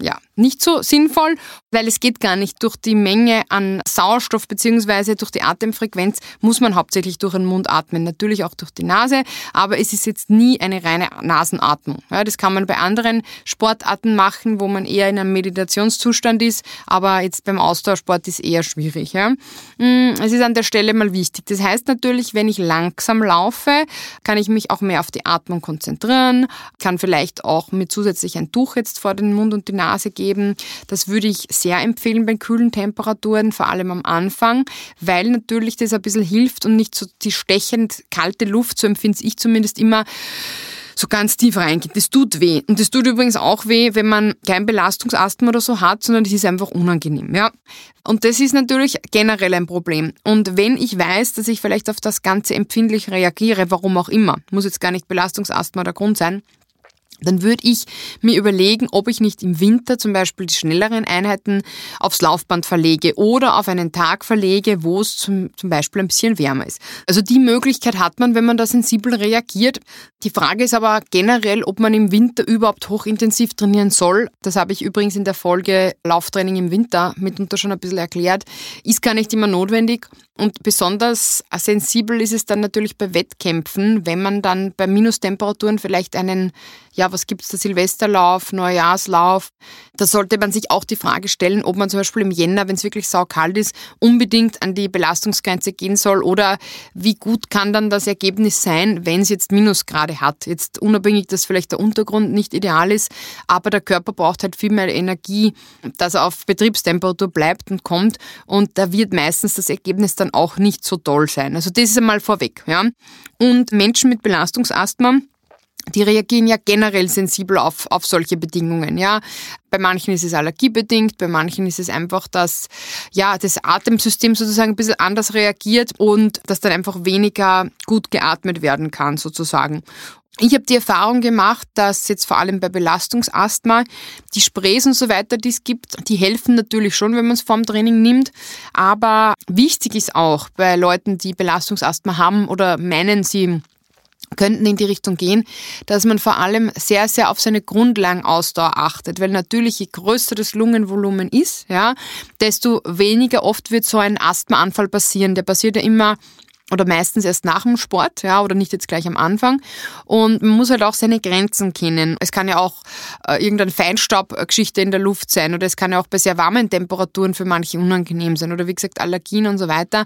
B: ja, nicht so sinnvoll, weil es geht gar nicht. Durch die Menge an Sauerstoff bzw. durch die Atemfrequenz muss man hauptsächlich durch den Mund atmen, natürlich auch durch die Nase, aber es ist jetzt nie eine reine Nasenatmung. Ja, das kann man bei anderen Sportarten machen, wo man eher in einem Meditationszustand ist, aber jetzt beim Ausdauersport ist eher schwierig. Ja. Mm, es ist an der Stelle mal wichtig. Das heißt natürlich, wenn ich langsam laufe, kann ich mich auch mehr auf die Atmung konzentrieren, kann vielleicht auch mit zusätzlich ein Tuch jetzt vor den Mund und die Nase Nase geben. Das würde ich sehr empfehlen bei kühlen Temperaturen, vor allem am Anfang, weil natürlich das ein bisschen hilft und nicht so die stechend kalte Luft, so empfinde ich zumindest immer, so ganz tief reingeht. Das tut weh. Und das tut übrigens auch weh, wenn man kein Belastungsasthma oder so hat, sondern es ist einfach unangenehm. Ja? Und das ist natürlich generell ein Problem. Und wenn ich weiß, dass ich vielleicht auf das Ganze empfindlich reagiere, warum auch immer, muss jetzt gar nicht Belastungsasthma der Grund sein, dann würde ich mir überlegen, ob ich nicht im Winter zum Beispiel die schnelleren Einheiten aufs Laufband verlege oder auf einen Tag verlege, wo es zum, zum Beispiel ein bisschen wärmer ist. Also die Möglichkeit hat man, wenn man da sensibel reagiert. Die Frage ist aber generell, ob man im Winter überhaupt hochintensiv trainieren soll. Das habe ich übrigens in der Folge Lauftraining im Winter mitunter schon ein bisschen erklärt. Ist gar nicht immer notwendig. Und besonders sensibel ist es dann natürlich bei Wettkämpfen, wenn man dann bei Minustemperaturen vielleicht einen, ja, was gibt's da, Silvesterlauf, Neujahrslauf, da sollte man sich auch die Frage stellen, ob man zum Beispiel im Jänner, wenn es wirklich saukalt ist, unbedingt an die Belastungsgrenze gehen soll oder wie gut kann dann das Ergebnis sein, wenn es jetzt Minusgrade hat. Jetzt unabhängig, dass vielleicht der Untergrund nicht ideal ist, aber der Körper braucht halt viel mehr Energie, dass er auf Betriebstemperatur bleibt und kommt und da wird meistens das Ergebnis dann auch nicht so toll sein. Also das ist einmal vorweg. Ja. Und Menschen mit Belastungsasthma, die reagieren ja generell sensibel auf, auf solche Bedingungen. Ja. Bei manchen ist es allergiebedingt, bei manchen ist es einfach, dass ja, das Atemsystem sozusagen ein bisschen anders reagiert und dass dann einfach weniger gut geatmet werden kann sozusagen. Ich habe die Erfahrung gemacht, dass jetzt vor allem bei Belastungsasthma die Sprays und so weiter, die es gibt, die helfen natürlich schon, wenn man es vorm Training nimmt. Aber wichtig ist auch bei Leuten, die Belastungsasthma haben oder meinen, sie könnten in die Richtung gehen, dass man vor allem sehr, sehr auf seine Grundlagenausdauer achtet, weil natürlich je größer das Lungenvolumen ist, ja, desto weniger oft wird so ein Asthmaanfall passieren. Der passiert ja immer oder meistens erst nach dem Sport, ja, oder nicht jetzt gleich am Anfang. Und man muss halt auch seine Grenzen kennen. Es kann ja auch äh, irgendeine Feinstaubgeschichte in der Luft sein oder es kann ja auch bei sehr warmen Temperaturen für manche unangenehm sein oder wie gesagt Allergien und so weiter.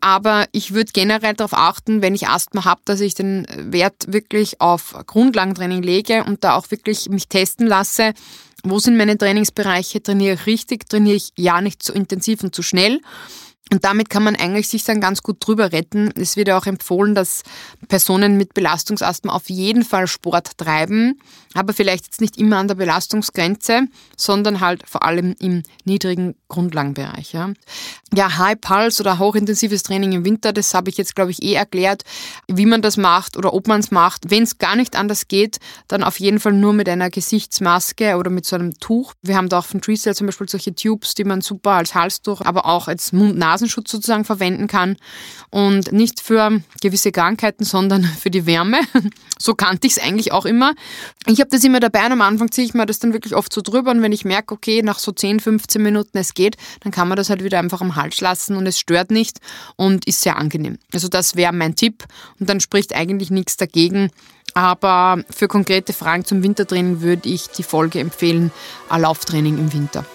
B: Aber ich würde generell darauf achten, wenn ich Asthma habe, dass ich den Wert wirklich auf Grundlagentraining lege und da auch wirklich mich testen lasse, wo sind meine Trainingsbereiche, trainiere ich richtig, trainiere ich ja nicht zu intensiv und zu schnell und damit kann man eigentlich sich dann ganz gut drüber retten. Es wird ja auch empfohlen, dass Personen mit Belastungsasthma auf jeden Fall Sport treiben, aber vielleicht jetzt nicht immer an der Belastungsgrenze, sondern halt vor allem im niedrigen Grundlagenbereich. Ja, ja High Pulse oder hochintensives Training im Winter, das habe ich jetzt, glaube ich, eh erklärt, wie man das macht oder ob man es macht. Wenn es gar nicht anders geht, dann auf jeden Fall nur mit einer Gesichtsmaske oder mit so einem Tuch. Wir haben da auch von Treecell zum Beispiel solche Tubes, die man super als Halstuch, aber auch als Mund-Nasen Nasenschutz sozusagen verwenden kann und nicht für gewisse Krankheiten, sondern für die Wärme. So kannte ich es eigentlich auch immer. Ich habe das immer dabei und am Anfang ziehe ich mir das dann wirklich oft so drüber und wenn ich merke, okay, nach so 10, 15 Minuten es geht, dann kann man das halt wieder einfach am Hals lassen und es stört nicht und ist sehr angenehm. Also das wäre mein Tipp und dann spricht eigentlich nichts dagegen, aber für konkrete Fragen zum Wintertraining würde ich die Folge empfehlen, Lauftraining im Winter.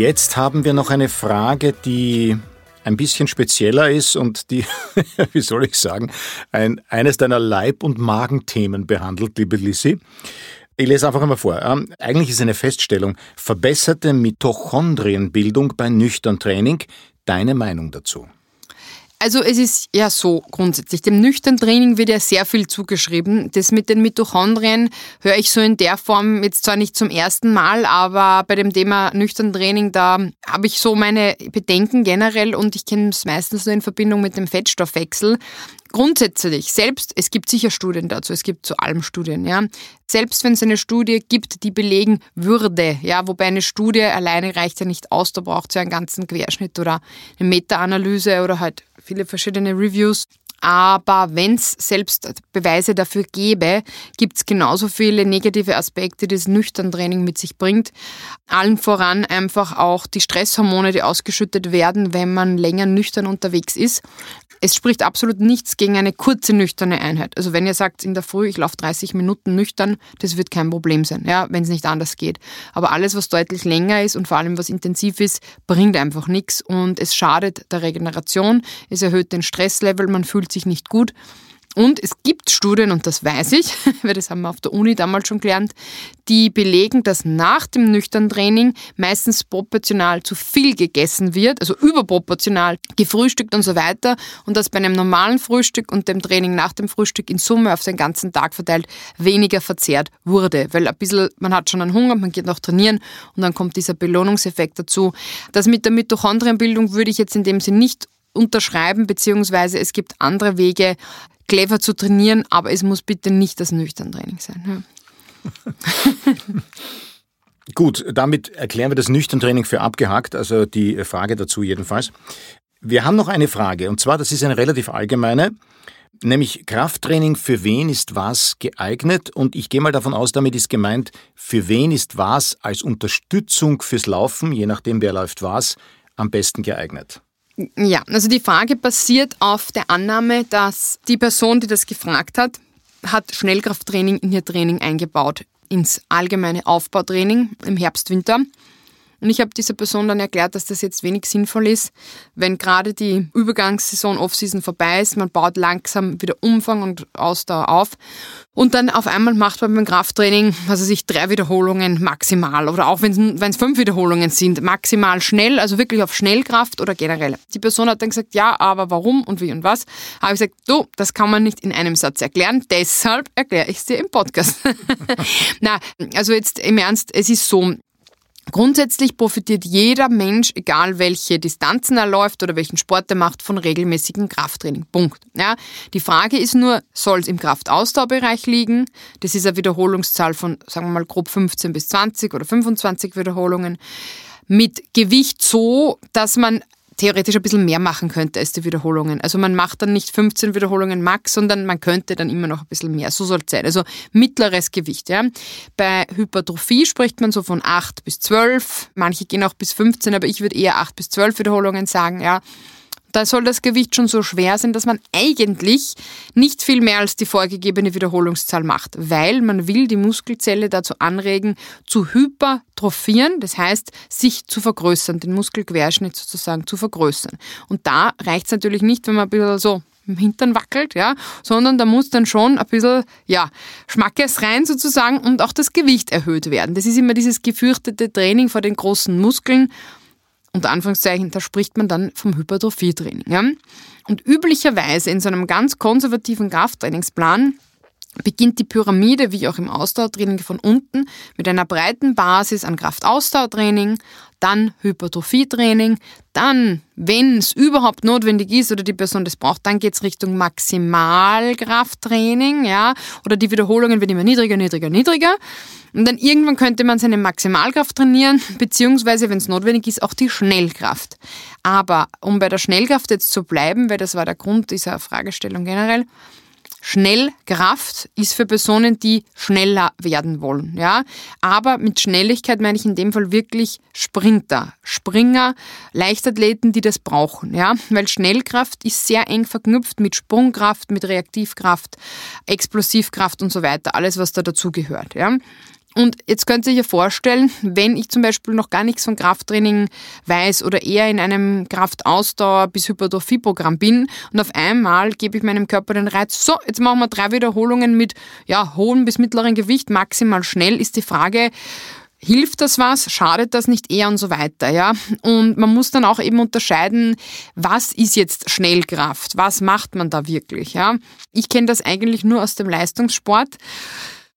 A: Jetzt haben wir noch eine Frage, die ein bisschen spezieller ist und die, wie soll ich sagen, ein, eines deiner Leib- und Magenthemen behandelt, liebe Lissi. Ich lese einfach einmal vor. Ähm, eigentlich ist eine Feststellung, verbesserte Mitochondrienbildung bei nüchtern Training. Deine Meinung dazu?
B: Also es ist ja so grundsätzlich. Dem nüchternen Training wird ja sehr viel zugeschrieben. Das mit den Mitochondrien höre ich so in der Form jetzt zwar nicht zum ersten Mal, aber bei dem Thema nüchternen Training, da habe ich so meine Bedenken generell und ich kenne es meistens nur in Verbindung mit dem Fettstoffwechsel. Grundsätzlich, selbst, es gibt sicher Studien dazu, es gibt zu allem Studien, ja. Selbst wenn es eine Studie gibt, die belegen würde, ja, wobei eine Studie alleine reicht ja nicht aus, da braucht es ja einen ganzen Querschnitt oder eine Meta-Analyse oder halt viele verschiedene Reviews. Aber wenn es selbst Beweise dafür gäbe, gibt es genauso viele negative Aspekte, die das Nüchtern-Training mit sich bringt. Allen voran einfach auch die Stresshormone, die ausgeschüttet werden, wenn man länger nüchtern unterwegs ist. Es spricht absolut nichts gegen eine kurze nüchterne Einheit. Also wenn ihr sagt in der Früh, ich laufe 30 Minuten nüchtern, das wird kein Problem sein, ja, wenn es nicht anders geht. Aber alles, was deutlich länger ist und vor allem was intensiv ist, bringt einfach nichts und es schadet der Regeneration, es erhöht den Stresslevel, man fühlt sich nicht gut. Und es gibt Studien, und das weiß ich, weil das haben wir auf der Uni damals schon gelernt, die belegen, dass nach dem nüchternen Training meistens proportional zu viel gegessen wird, also überproportional gefrühstückt und so weiter, und dass bei einem normalen Frühstück und dem Training nach dem Frühstück in Summe auf den ganzen Tag verteilt weniger verzehrt wurde. Weil ein bisschen, man hat schon einen Hunger, man geht noch trainieren und dann kommt dieser Belohnungseffekt dazu. Das mit der Mitochondrienbildung würde ich jetzt in dem Sinn nicht unterschreiben, beziehungsweise es gibt andere Wege, clever zu trainieren, aber es muss bitte nicht das nüchtern Training sein. Ja.
A: Gut, damit erklären wir das nüchtern Training für abgehakt, also die Frage dazu jedenfalls. Wir haben noch eine Frage, und zwar, das ist eine relativ allgemeine, nämlich Krafttraining, für wen ist was geeignet? Und ich gehe mal davon aus, damit ist gemeint, für wen ist was als Unterstützung fürs Laufen, je nachdem wer läuft was, am besten geeignet?
B: Ja, also die Frage basiert auf der Annahme, dass die Person, die das gefragt hat, hat Schnellkrafttraining in ihr Training eingebaut, ins allgemeine Aufbautraining im Herbst, Winter. Und ich habe dieser Person dann erklärt, dass das jetzt wenig sinnvoll ist, wenn gerade die Übergangssaison Offseason vorbei ist, man baut langsam wieder Umfang und Ausdauer auf und dann auf einmal macht man beim Krafttraining, also sich drei Wiederholungen maximal oder auch wenn es fünf Wiederholungen sind, maximal schnell, also wirklich auf Schnellkraft oder generell. Die Person hat dann gesagt, ja, aber warum und wie und was? Habe ich gesagt, du, das kann man nicht in einem Satz erklären, deshalb erkläre ich es dir im Podcast. Na, also jetzt im Ernst, es ist so, Grundsätzlich profitiert jeder Mensch, egal welche Distanzen er läuft oder welchen Sport er macht, von regelmäßigem Krafttraining. Punkt. Ja, die Frage ist nur, soll es im Kraftausdauerbereich liegen? Das ist eine Wiederholungszahl von, sagen wir mal, grob 15 bis 20 oder 25 Wiederholungen. Mit Gewicht so, dass man theoretisch ein bisschen mehr machen könnte als die Wiederholungen. Also man macht dann nicht 15 Wiederholungen max, sondern man könnte dann immer noch ein bisschen mehr. So soll es sein. Also mittleres Gewicht. Ja. Bei Hypertrophie spricht man so von 8 bis 12. Manche gehen auch bis 15, aber ich würde eher 8 bis 12 Wiederholungen sagen. Ja. Da soll das Gewicht schon so schwer sein, dass man eigentlich nicht viel mehr als die vorgegebene Wiederholungszahl macht, weil man will die Muskelzelle dazu anregen, zu hypertrophieren, das heißt, sich zu vergrößern, den Muskelquerschnitt sozusagen zu vergrößern. Und da reicht es natürlich nicht, wenn man ein bisschen so im Hintern wackelt, ja, sondern da muss dann schon ein bisschen, ja, Schmackes rein sozusagen und auch das Gewicht erhöht werden. Das ist immer dieses gefürchtete Training vor den großen Muskeln unter Anführungszeichen, da spricht man dann vom Hypertrophietraining. Ja? Und üblicherweise in so einem ganz konservativen Krafttrainingsplan beginnt die Pyramide, wie auch im Ausdauertraining, von unten mit einer breiten Basis an Kraftausdauertraining, dann Hypertrophietraining, dann, wenn es überhaupt notwendig ist oder die Person das braucht, dann geht es Richtung Maximalkrafttraining, ja, oder die Wiederholungen werden immer niedriger, niedriger, niedriger. Und dann irgendwann könnte man seine Maximalkraft trainieren, beziehungsweise, wenn es notwendig ist, auch die Schnellkraft. Aber um bei der Schnellkraft jetzt zu bleiben, weil das war der Grund dieser Fragestellung generell, Schnellkraft ist für Personen, die schneller werden wollen. Ja? Aber mit Schnelligkeit meine ich in dem Fall wirklich Sprinter, Springer, Leichtathleten, die das brauchen. Ja? Weil Schnellkraft ist sehr eng verknüpft mit Sprungkraft, mit Reaktivkraft, Explosivkraft und so weiter. Alles, was da dazugehört. Ja? Und jetzt könnt ihr euch ja vorstellen, wenn ich zum Beispiel noch gar nichts von Krafttraining weiß oder eher in einem Kraftausdauer- bis Hypertrophie-Programm bin und auf einmal gebe ich meinem Körper den Reiz, so, jetzt machen wir drei Wiederholungen mit ja, hohem bis mittleren Gewicht, maximal schnell, ist die Frage, Hilft das was? Schadet das nicht eher und so weiter, ja? Und man muss dann auch eben unterscheiden, was ist jetzt Schnellkraft? Was macht man da wirklich, ja? Ich kenne das eigentlich nur aus dem Leistungssport.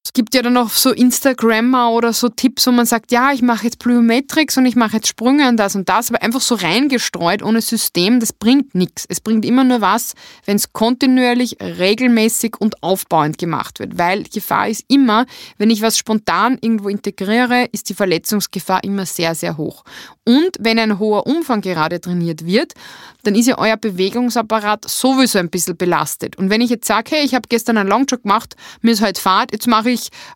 B: Es gibt ja dann noch so Instagrammer oder so Tipps, wo man sagt, ja, ich mache jetzt Plyometrics und ich mache jetzt Sprünge und das und das, aber einfach so reingestreut ohne System, das bringt nichts. Es bringt immer nur was, wenn es kontinuierlich, regelmäßig und aufbauend gemacht wird, weil Gefahr ist immer, wenn ich was spontan irgendwo integriere, ist die Verletzungsgefahr immer sehr, sehr hoch. Und wenn ein hoher Umfang gerade trainiert wird, dann ist ja euer Bewegungsapparat sowieso ein bisschen belastet. Und wenn ich jetzt sage, hey, ich habe gestern einen Longjog gemacht, mir ist heute Fahrt, jetzt mache ich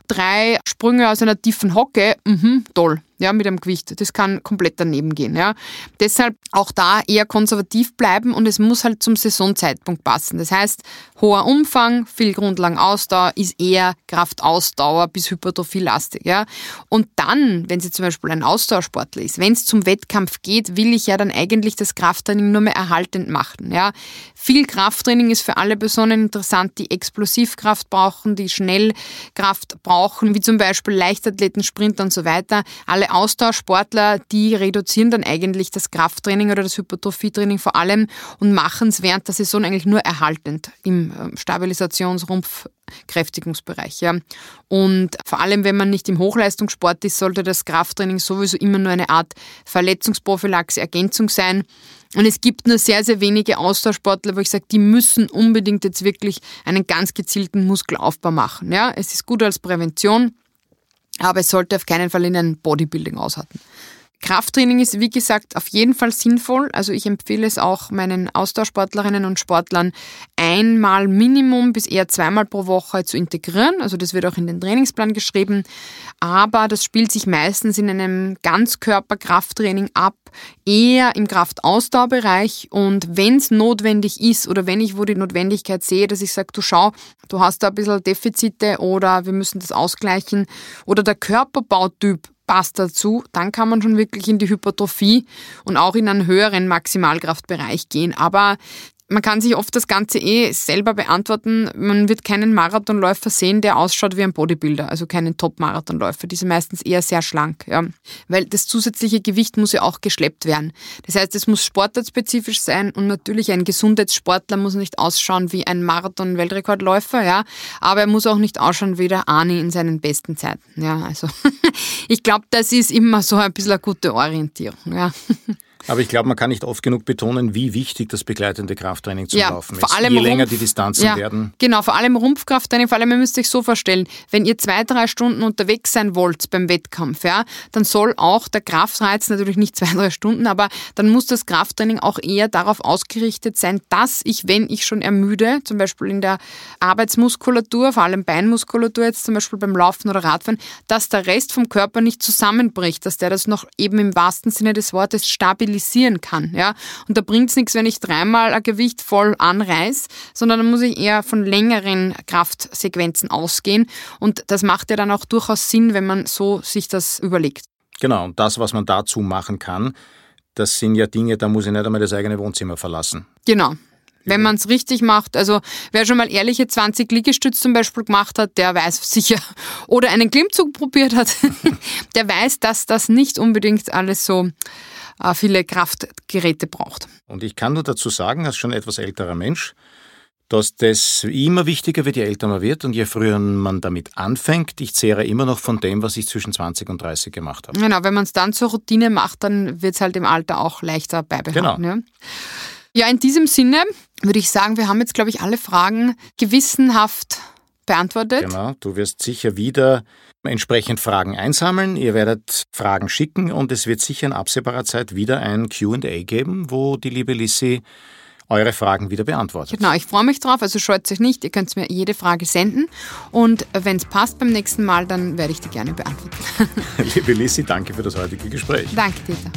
B: drei Sprünge aus einer tiefen Hocke, mhm, toll ja, mit einem Gewicht. Das kann komplett daneben gehen. Ja. Deshalb auch da eher konservativ bleiben und es muss halt zum Saisonzeitpunkt passen. Das heißt, hoher Umfang, viel Grundlagenausdauer ist eher Kraftausdauer bis Hypertrophie-lastig. Ja. Und dann, wenn sie zum Beispiel ein Ausdauersportler ist, wenn es zum Wettkampf geht, will ich ja dann eigentlich das Krafttraining nur mehr erhaltend machen. Ja. Viel Krafttraining ist für alle Personen interessant, die Explosivkraft brauchen, die Schnellkraft brauchen, wie zum Beispiel Leichtathleten, Sprinter und so weiter. Alle Austauschsportler, die reduzieren dann eigentlich das Krafttraining oder das Hypertrophietraining vor allem und machen es während der Saison eigentlich nur erhaltend im ähm, Stabilisationsrumpf Kräftigungsbereich. Ja. Und vor allem, wenn man nicht im Hochleistungssport ist, sollte das Krafttraining sowieso immer nur eine Art Verletzungsprophylaxe, Ergänzung sein. Und es gibt nur sehr, sehr wenige Austauschsportler, wo ich sage, die müssen unbedingt jetzt wirklich einen ganz gezielten Muskelaufbau machen. Ja. Es ist gut als Prävention. Aber es sollte auf keinen Fall in ein Bodybuilding aushalten. Krafttraining ist, wie gesagt, auf jeden Fall sinnvoll. Also ich empfehle es auch meinen Austauschsportlerinnen und Sportlern einmal Minimum bis eher zweimal pro Woche zu integrieren. Also das wird auch in den Trainingsplan geschrieben. Aber das spielt sich meistens in einem Ganzkörperkrafttraining ab, eher im Kraftausdauerbereich. Und wenn es notwendig ist oder wenn ich wo die Notwendigkeit sehe, dass ich sage, du schau, du hast da ein bisschen Defizite oder wir müssen das ausgleichen oder der Körperbautyp passt dazu, dann kann man schon wirklich in die Hypertrophie und auch in einen höheren Maximalkraftbereich gehen. Aber man kann sich oft das Ganze eh selber beantworten. Man wird keinen Marathonläufer sehen, der ausschaut wie ein Bodybuilder, also keinen Top-Marathonläufer. Die sind meistens eher sehr schlank, ja. Weil das zusätzliche Gewicht muss ja auch geschleppt werden. Das heißt, es muss sportartspezifisch sein und natürlich ein Gesundheitssportler muss nicht ausschauen wie ein Marathon-Weltrekordläufer, ja. Aber er muss auch nicht ausschauen wie der Arni in seinen besten Zeiten, ja. Also, ich glaube, das ist immer so ein bisschen eine gute Orientierung, ja.
A: Aber ich glaube, man kann nicht oft genug betonen, wie wichtig das begleitende Krafttraining zum
B: Ja,
A: Laufen
B: vor
A: ist.
B: allem
A: Je
B: Rumpf-
A: länger die Distanzen
B: ja,
A: werden.
B: Genau, vor allem Rumpfkrafttraining, vor allem ihr müsst euch so vorstellen, wenn ihr zwei, drei Stunden unterwegs sein wollt beim Wettkampf, ja, dann soll auch der Kraftreiz natürlich nicht zwei, drei Stunden, aber dann muss das Krafttraining auch eher darauf ausgerichtet sein, dass ich, wenn ich schon ermüde, zum Beispiel in der Arbeitsmuskulatur, vor allem Beinmuskulatur jetzt zum Beispiel beim Laufen oder Radfahren, dass der Rest vom Körper nicht zusammenbricht, dass der das noch eben im wahrsten Sinne des Wortes stabilisieren kann. Ja? Und da bringt es nichts, wenn ich dreimal ein Gewicht voll anreiß, sondern dann muss ich eher von längeren Kraftsequenzen ausgehen. Und das macht ja dann auch durchaus Sinn, wenn man so sich das überlegt.
A: Genau, und das, was man dazu machen kann, das sind ja Dinge, da muss ich nicht einmal das eigene Wohnzimmer verlassen.
B: Genau. Wenn man es richtig macht, also wer schon mal ehrliche 20 Liegestütz zum Beispiel gemacht hat, der weiß sicher, oder einen Klimmzug probiert hat, der weiß, dass das nicht unbedingt alles so viele Kraftgeräte braucht.
A: Und ich kann nur dazu sagen, als schon etwas älterer Mensch, dass das immer wichtiger wird, je älter man wird und je früher man damit anfängt. Ich zehre immer noch von dem, was ich zwischen 20 und 30 gemacht habe.
B: Genau, wenn man es dann zur Routine macht, dann wird es halt im Alter auch leichter beibehalten.
A: Genau.
B: Ja. ja, in diesem Sinne würde ich sagen, wir haben jetzt, glaube ich, alle Fragen gewissenhaft beantwortet.
A: Genau, du wirst sicher wieder entsprechend Fragen einsammeln. Ihr werdet Fragen schicken und es wird sicher in absehbarer Zeit wieder ein QA geben, wo die liebe Lissy eure Fragen wieder beantwortet.
B: Genau, ich freue mich drauf, also scheut euch nicht, ihr könnt mir jede Frage senden und wenn es passt beim nächsten Mal, dann werde ich die gerne beantworten.
A: Liebe Lissy, danke für das heutige Gespräch.
B: Danke, Dieter.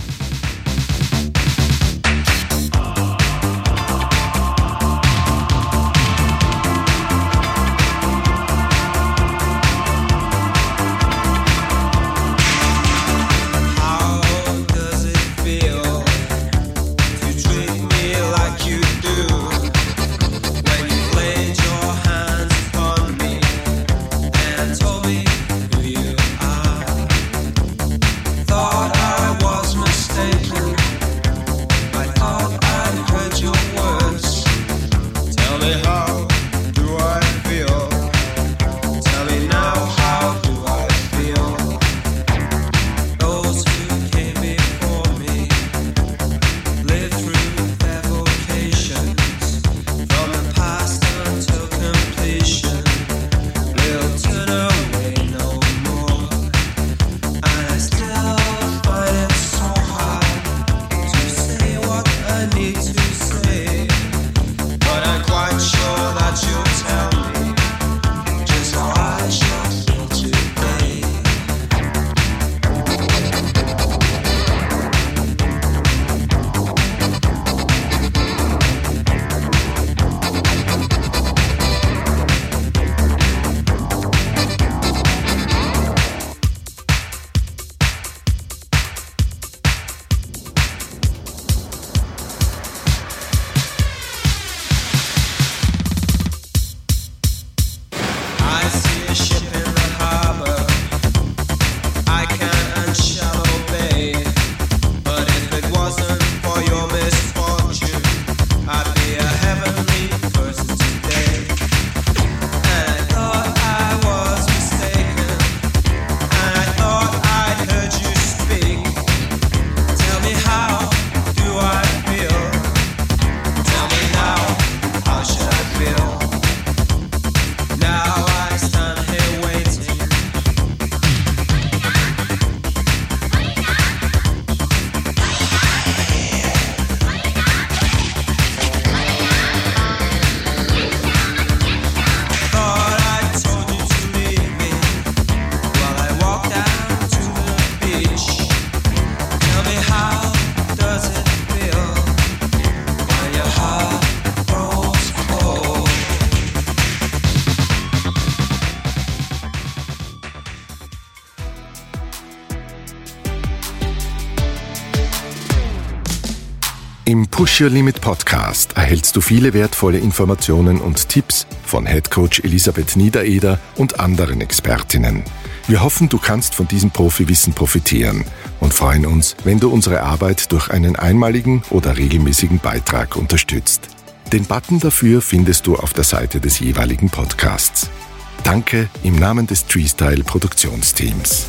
D: Your Limit Podcast erhältst du viele wertvolle Informationen und Tipps von Head Coach Elisabeth Niedereder und anderen Expertinnen. Wir hoffen, du kannst von diesem Profiwissen profitieren und freuen uns, wenn du unsere Arbeit durch einen einmaligen oder regelmäßigen Beitrag unterstützt. Den Button dafür findest du auf der Seite des jeweiligen Podcasts. Danke im Namen des Treestyle Produktionsteams.